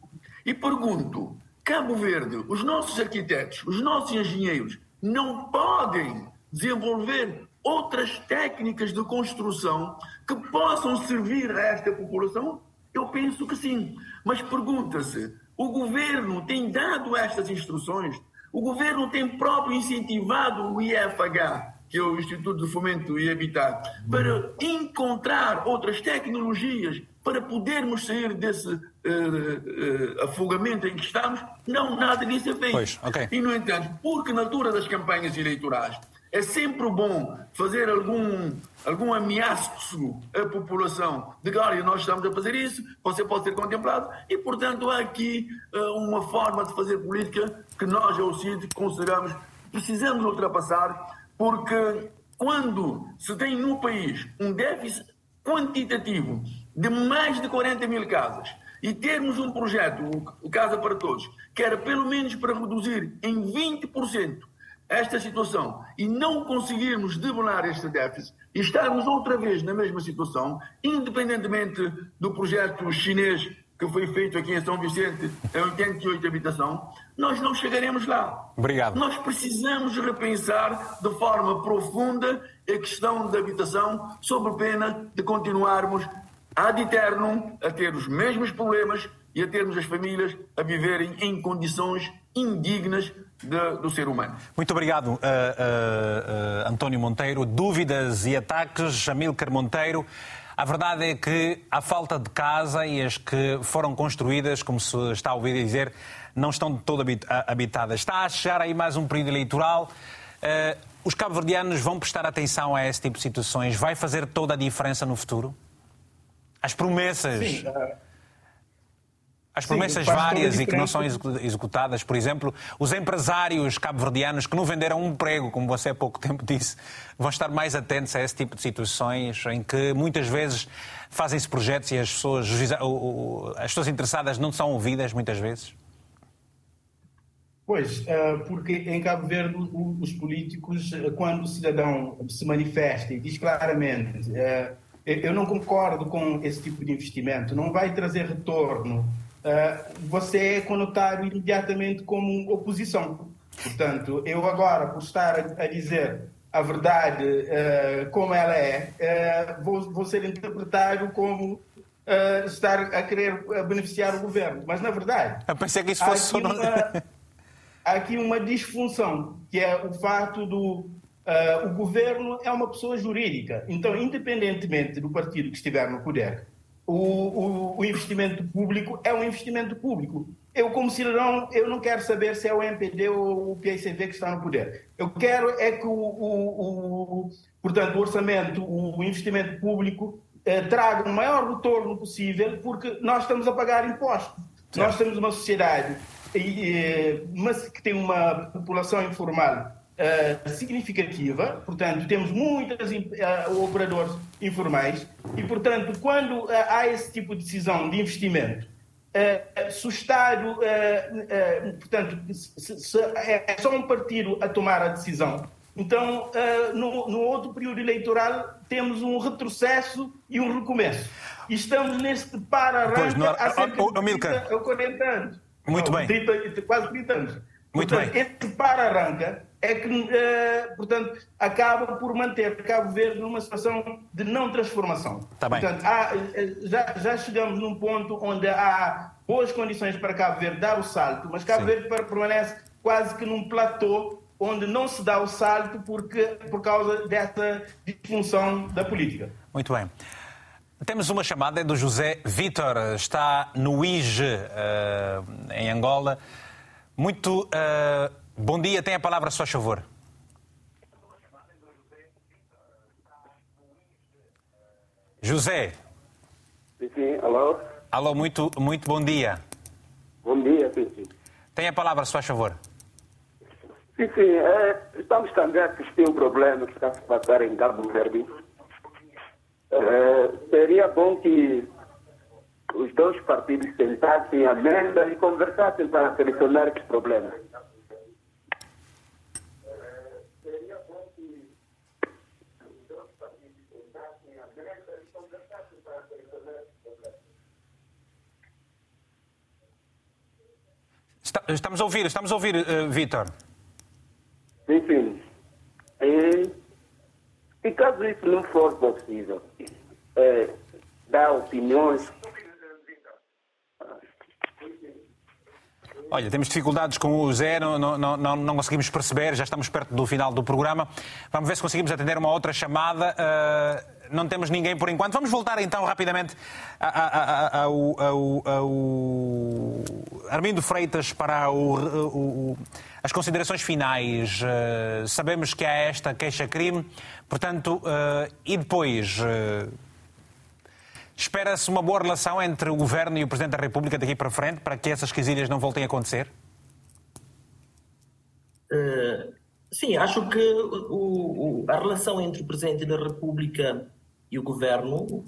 E pergunto: Cabo Verde, os nossos arquitetos, os nossos engenheiros não podem desenvolver outras técnicas de construção que possam servir a esta população? Eu penso que sim. Mas pergunta-se: o governo tem dado estas instruções? O governo tem próprio incentivado o IFH, que é o Instituto de Fomento e Habitat, para encontrar outras tecnologias para podermos sair desse uh, uh, afogamento em que estamos? Não, nada disso é feito. Pois, okay. E, no entanto, porque na altura das campanhas eleitorais é sempre bom fazer algum, algum ameaço à população de que, olha, nós estamos a fazer isso, você pode ser contemplado, e, portanto, há aqui uh, uma forma de fazer política que nós, ao CID, consideramos precisamos ultrapassar, porque quando se tem no país um déficit quantitativo de mais de 40 mil casas e termos um projeto, o Casa para Todos, que era pelo menos para reduzir em 20% esta situação e não conseguirmos debelar este déficit e estarmos outra vez na mesma situação, independentemente do projeto chinês que foi feito aqui em São Vicente, em 88 habitação, nós não chegaremos lá. Obrigado. Nós precisamos repensar de forma profunda a questão da habitação, sob pena de continuarmos ad eternum a ter os mesmos problemas e a termos as famílias a viverem em condições indignas de, do ser humano. Muito obrigado, uh, uh, uh, António Monteiro. Dúvidas e ataques, Amílcar Monteiro. A verdade é que a falta de casa e as que foram construídas, como se está a ouvir dizer, não estão de todo habitadas. Está a chegar aí mais um período eleitoral. Os cabo-verdianos vão prestar atenção a esse tipo de situações? Vai fazer toda a diferença no futuro? As promessas. Sim, uh... As promessas Sim, várias e que não são executadas, por exemplo, os empresários cabo-verdianos que não venderam um emprego, como você há pouco tempo disse, vão estar mais atentos a esse tipo de situações em que muitas vezes fazem-se projetos e as pessoas, as pessoas interessadas não são ouvidas, muitas vezes? Pois, eh, porque em Cabo Verde os políticos, eh, quando o cidadão se manifesta e diz claramente eu não concordo com esse tipo de investimento, não vai trazer retorno. Uh, você é conotado imediatamente como oposição. Portanto, eu agora, por estar a, dizer a verdade uh, como ela é, vou, vou, ser interpretado como estar a querer beneficiar o governo. Mas, na verdade. Eu pensei que isso fosse há aqui, uma, há aqui uma disfunção, que é o fato do Uh, o governo é uma pessoa jurídica. Então, independentemente do partido que estiver no poder, o, o, o, investimento público é um investimento público. Eu, como cidadão, eu não quero saber se é o MPD ou o PICV que está no poder. Eu quero é que o, o portanto, o orçamento, o investimento público eh, traga o maior retorno possível, porque nós estamos a pagar impostos. Nós temos uma sociedade eh, mas que tem uma população informal uh, significativa, portanto, temos muitos uh, eh, operadores informais e, portanto, quando uh, há esse tipo de decisão de investimento, se o Estado, portanto, se, se é só um partido a tomar a decisão, então, no, no, outro período eleitoral, temos um retrocesso e um recomeço. E estamos neste para-arranca há cerca de 30 ou 40 anos. Muito não, bem. 30, quase 30 anos. Muito portanto, bem. Este para-arranca é que, uh, portanto, acaba por manter Cabo Verde numa situação de não transformação. Tá bem. Portanto, há, eh, já, já chegamos num ponto onde há boas condições para Cabo Verde dar o salto, mas Cabo Sim. Verde permanece quase que num platô onde não se dá o salto porque, por causa dessa disfunção da política. Muito bem. Temos uma chamada do José Vitor, está no IGE, uh, em Angola. Muito uh, bom dia, tem a palavra, se faz favor. José. Sim, sim, alô? Alô, muito, muito bom dia. Bom dia, sim, sim. Tem a palavra, se faz favor. Sim, sim, é, estamos também a assistir um problema que está a se passar em Cabo Verde. É, seria bom que os dois partidos sentassem a mesa e conversassem para solucionar esses problemas. Estamos a ouvir, estamos a ouvir, uh, Vítor. Sim. E, e caso isso não for possível, é, dar opiniões Olha, temos dificuldades com o Zé, não, não, não, não, conseguimos perceber, já estamos perto do final do programa. Vamos ver se conseguimos atender uma outra chamada. Uh, não temos ninguém por enquanto. Vamos voltar então rapidamente ao, ao, ao Armindo Freitas para o, as considerações finais. Uh, sabemos que há esta queixa-crime, portanto, uh, e depois. Espera-se uma boa relação entre o Governo e o Presidente da República daqui para frente para que essas quesilhas não voltem a acontecer? Uh, sim, acho que o, o, a relação entre o Presidente da República e o Governo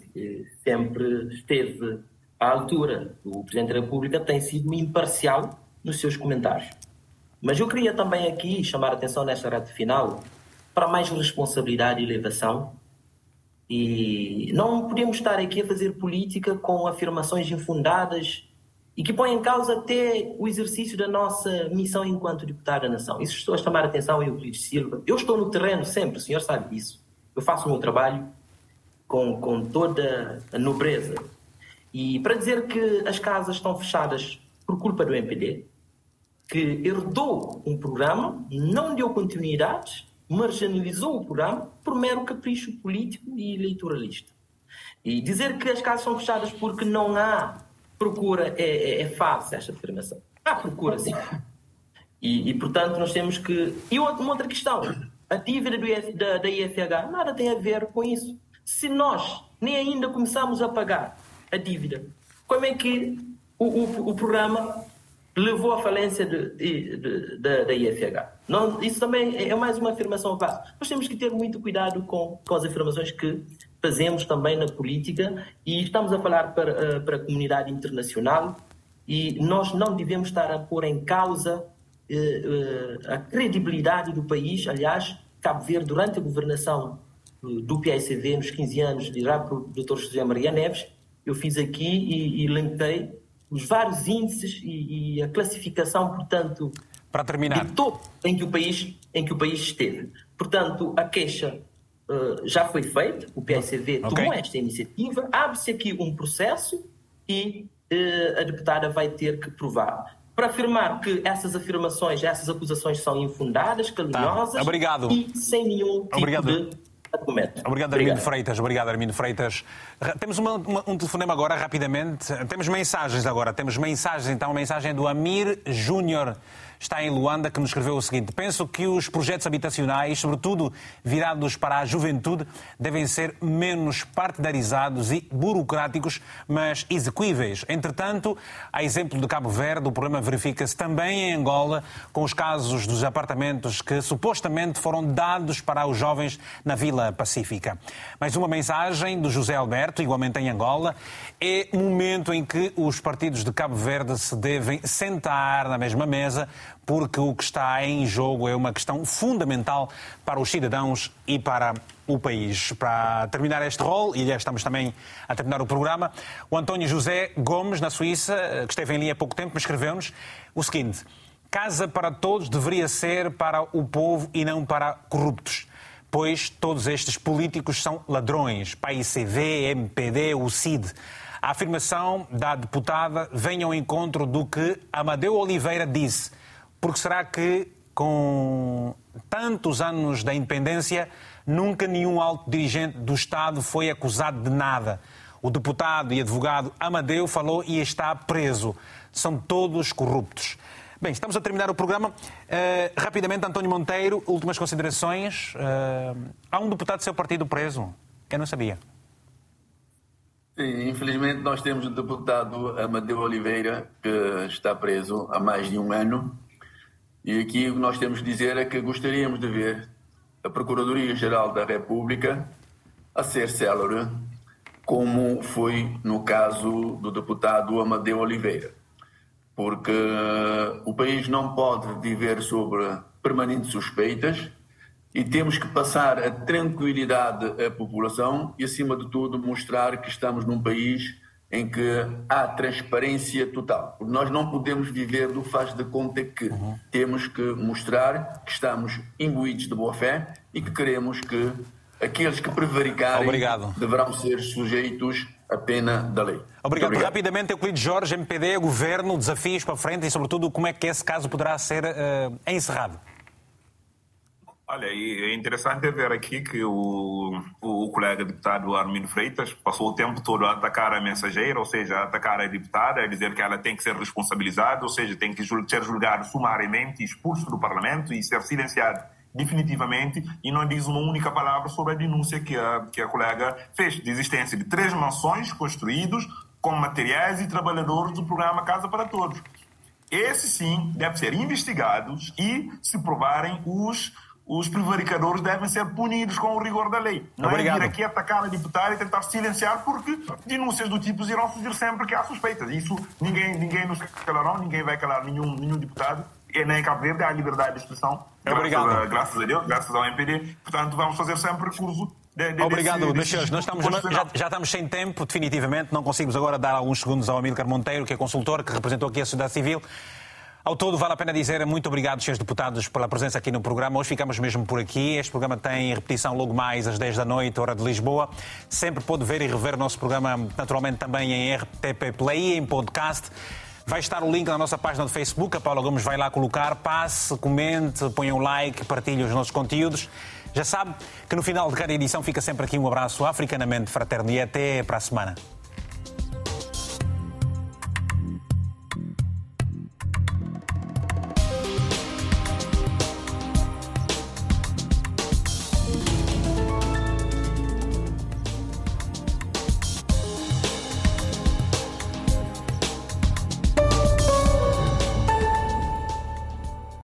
sempre esteve à altura. O Presidente da República tem sido imparcial nos seus comentários. Mas eu queria também aqui chamar a atenção nesta reta final para mais responsabilidade e elevação e não podemos estar aqui a fazer política com afirmações infundadas e que põem em causa até o exercício da nossa missão enquanto deputado da nação. Isso estou a chamar a atenção, Euclides Silva. Eu estou no terreno sempre, o senhor sabe disso. Eu faço o meu trabalho com, com toda a nobreza. E para dizer que as casas estão fechadas por culpa do MPD, que herdou um programa, não deu continuidade marginalizou o programa por mero capricho político e eleitoralista. E dizer que as casas são fechadas porque não há procura é, é, é fácil esta afirmação. Há procura, sim. E, e, portanto, nós temos que. E uma outra questão: a dívida IF, da, da IFH nada tem a ver com isso. Se nós nem ainda começamos a pagar a dívida, como é que o, o, o programa levou à falência da IFH. Não, isso também é mais uma afirmação fácil. Nós temos que ter muito cuidado com, com as afirmações que fazemos também na política e estamos a falar para, eh, para a comunidade internacional e nós não devemos estar a pôr em causa eh, eh, a credibilidade do país. Aliás, Cabo Verde, durante a governação do PICV, nos 15 anos de Dr. José Maria Neves, eu fiz aqui e, e os vários índices e, e, a classificação, portanto, para terminar, de topo em que o país em que o país esteve. Portanto, a queixa uh, já foi feita, o PSV okay. tomou esta iniciativa, abre-se aqui um processo e uh, a deputada vai ter que provar. Para afirmar que essas afirmações, essas acusações são infundadas, caluniosas tá. E sem nenhum tipo Obrigado. de Obrigado, Obrigado, Armindo Freitas. Obrigado, Armindo Freitas. Temos uma, uma, um telefonema agora, rapidamente. Temos mensagens agora. Temos mensagens, então, a mensagem do Amir Júnior está em Luanda, que nos escreveu o seguinte: Penso que os projetos habitacionais, sobretudo virados para a juventude, devem ser menos partidarizados e burocráticos, mas execuíveis. Entretanto, a exemplo de Cabo Verde, o problema verifica-se também em Angola, com os casos dos apartamentos que supostamente foram dados para os jovens na Vila Pacífica. Mais uma mensagem do José Alberto, igualmente em Angola. É momento em que os partidos de Cabo Verde se devem sentar na mesma mesa porque o que está em jogo é uma questão fundamental para os cidadãos e para o país. Para terminar este rol, e já estamos também a terminar o programa, o António José Gomes, na Suíça, que esteve em linha há pouco tempo, escreveu-nos o seguinte: Casa para todos deveria ser para o povo e não para corruptos pois todos estes políticos são ladrões. PAICV, MPD, o CID. A afirmação da deputada vem ao encontro do que Amadeu Oliveira disse porque será que, com tantos anos da independência, nunca nenhum alto dirigente do Estado foi acusado de nada? O deputado e advogado Amadeu falou e está preso. São todos corruptos. Bem, estamos a terminar o programa. Uh, rapidamente, António Monteiro, últimas considerações. Uh, há um deputado do seu partido preso. Eu não sabia. Sim, infelizmente nós temos o deputado Amadeu Oliveira, que está preso há mais de um ano. E aqui o que nós temos de dizer é que gostaríamos de ver a Procuradoria-Geral da República a ser célere, como foi no caso do deputado Amadeu Oliveira. Porque o país não pode viver sobre permanentes suspeitas e temos que passar a tranquilidade à população e, acima de tudo, mostrar que estamos num país em que há transparência total. Nós não podemos viver do faz de conta que uhum. temos que mostrar que estamos imbuídos de boa fé e que queremos que aqueles que prevaricarem Obrigado. deverão ser sujeitos à pena da lei. Obrigado. Obrigado. Rapidamente, Euclides Jorge, MPD, Governo, desafios para frente e, sobretudo, como é que esse caso poderá ser uh, encerrado? Olha, é interessante ver aqui que o, o, colega deputado Armindo Freitas passou o tempo todo a atacar a mensageira, ou seja, a atacar a deputada, a dizer que ela tem que ser responsabilizada, ou seja, tem que ser julgada sumariamente, expulso do Parlamento e ser silenciado definitivamente e não diz uma única palavra sobre a denúncia que a, que a colega fez de existência de três mansões construídos com materiais e trabalhadores do programa Casa para Todos. Esses sim devem ser investigados e, se provarem, os, os prevaricadores devem ser punidos com o rigor da lei. Não Obrigado. é vir aqui atacar a deputada e tentar silenciar, porque denúncias do tipo irão surgir sempre que há suspeitas. Isso ninguém, ninguém nos calará, ninguém vai calar nenhum, nenhum deputado nem em Cabo Verde há liberdade de expressão. Obrigado. Graças a, graças a Deus, graças ao MPD. Portanto, vamos fazer sempre recurso de, de, Obrigado, senhores. Nós estamos, já, já, estamos sem tempo, definitivamente. Não conseguimos agora dar alguns segundos ao Amílcar Monteiro, que é consultor, que representou aqui a sociedade civil. Ao todo, vale a pena dizer muito obrigado, senhores deputados, pela presença aqui no programa. Hoje ficamos mesmo por aqui. Este programa tem repetição logo mais às 10 da noite, hora de Lisboa. Sempre pode ver e rever o nosso programa, naturalmente, também em RTP Play e em podcast. Vai estar o link na nossa página do Facebook, a Paula Gomes vai lá colocar. Passe, comente, ponha um like, partilhe os nossos conteúdos. Já sabe que no final de cada edição fica sempre aqui um abraço africanamente fraterno e até para a semana.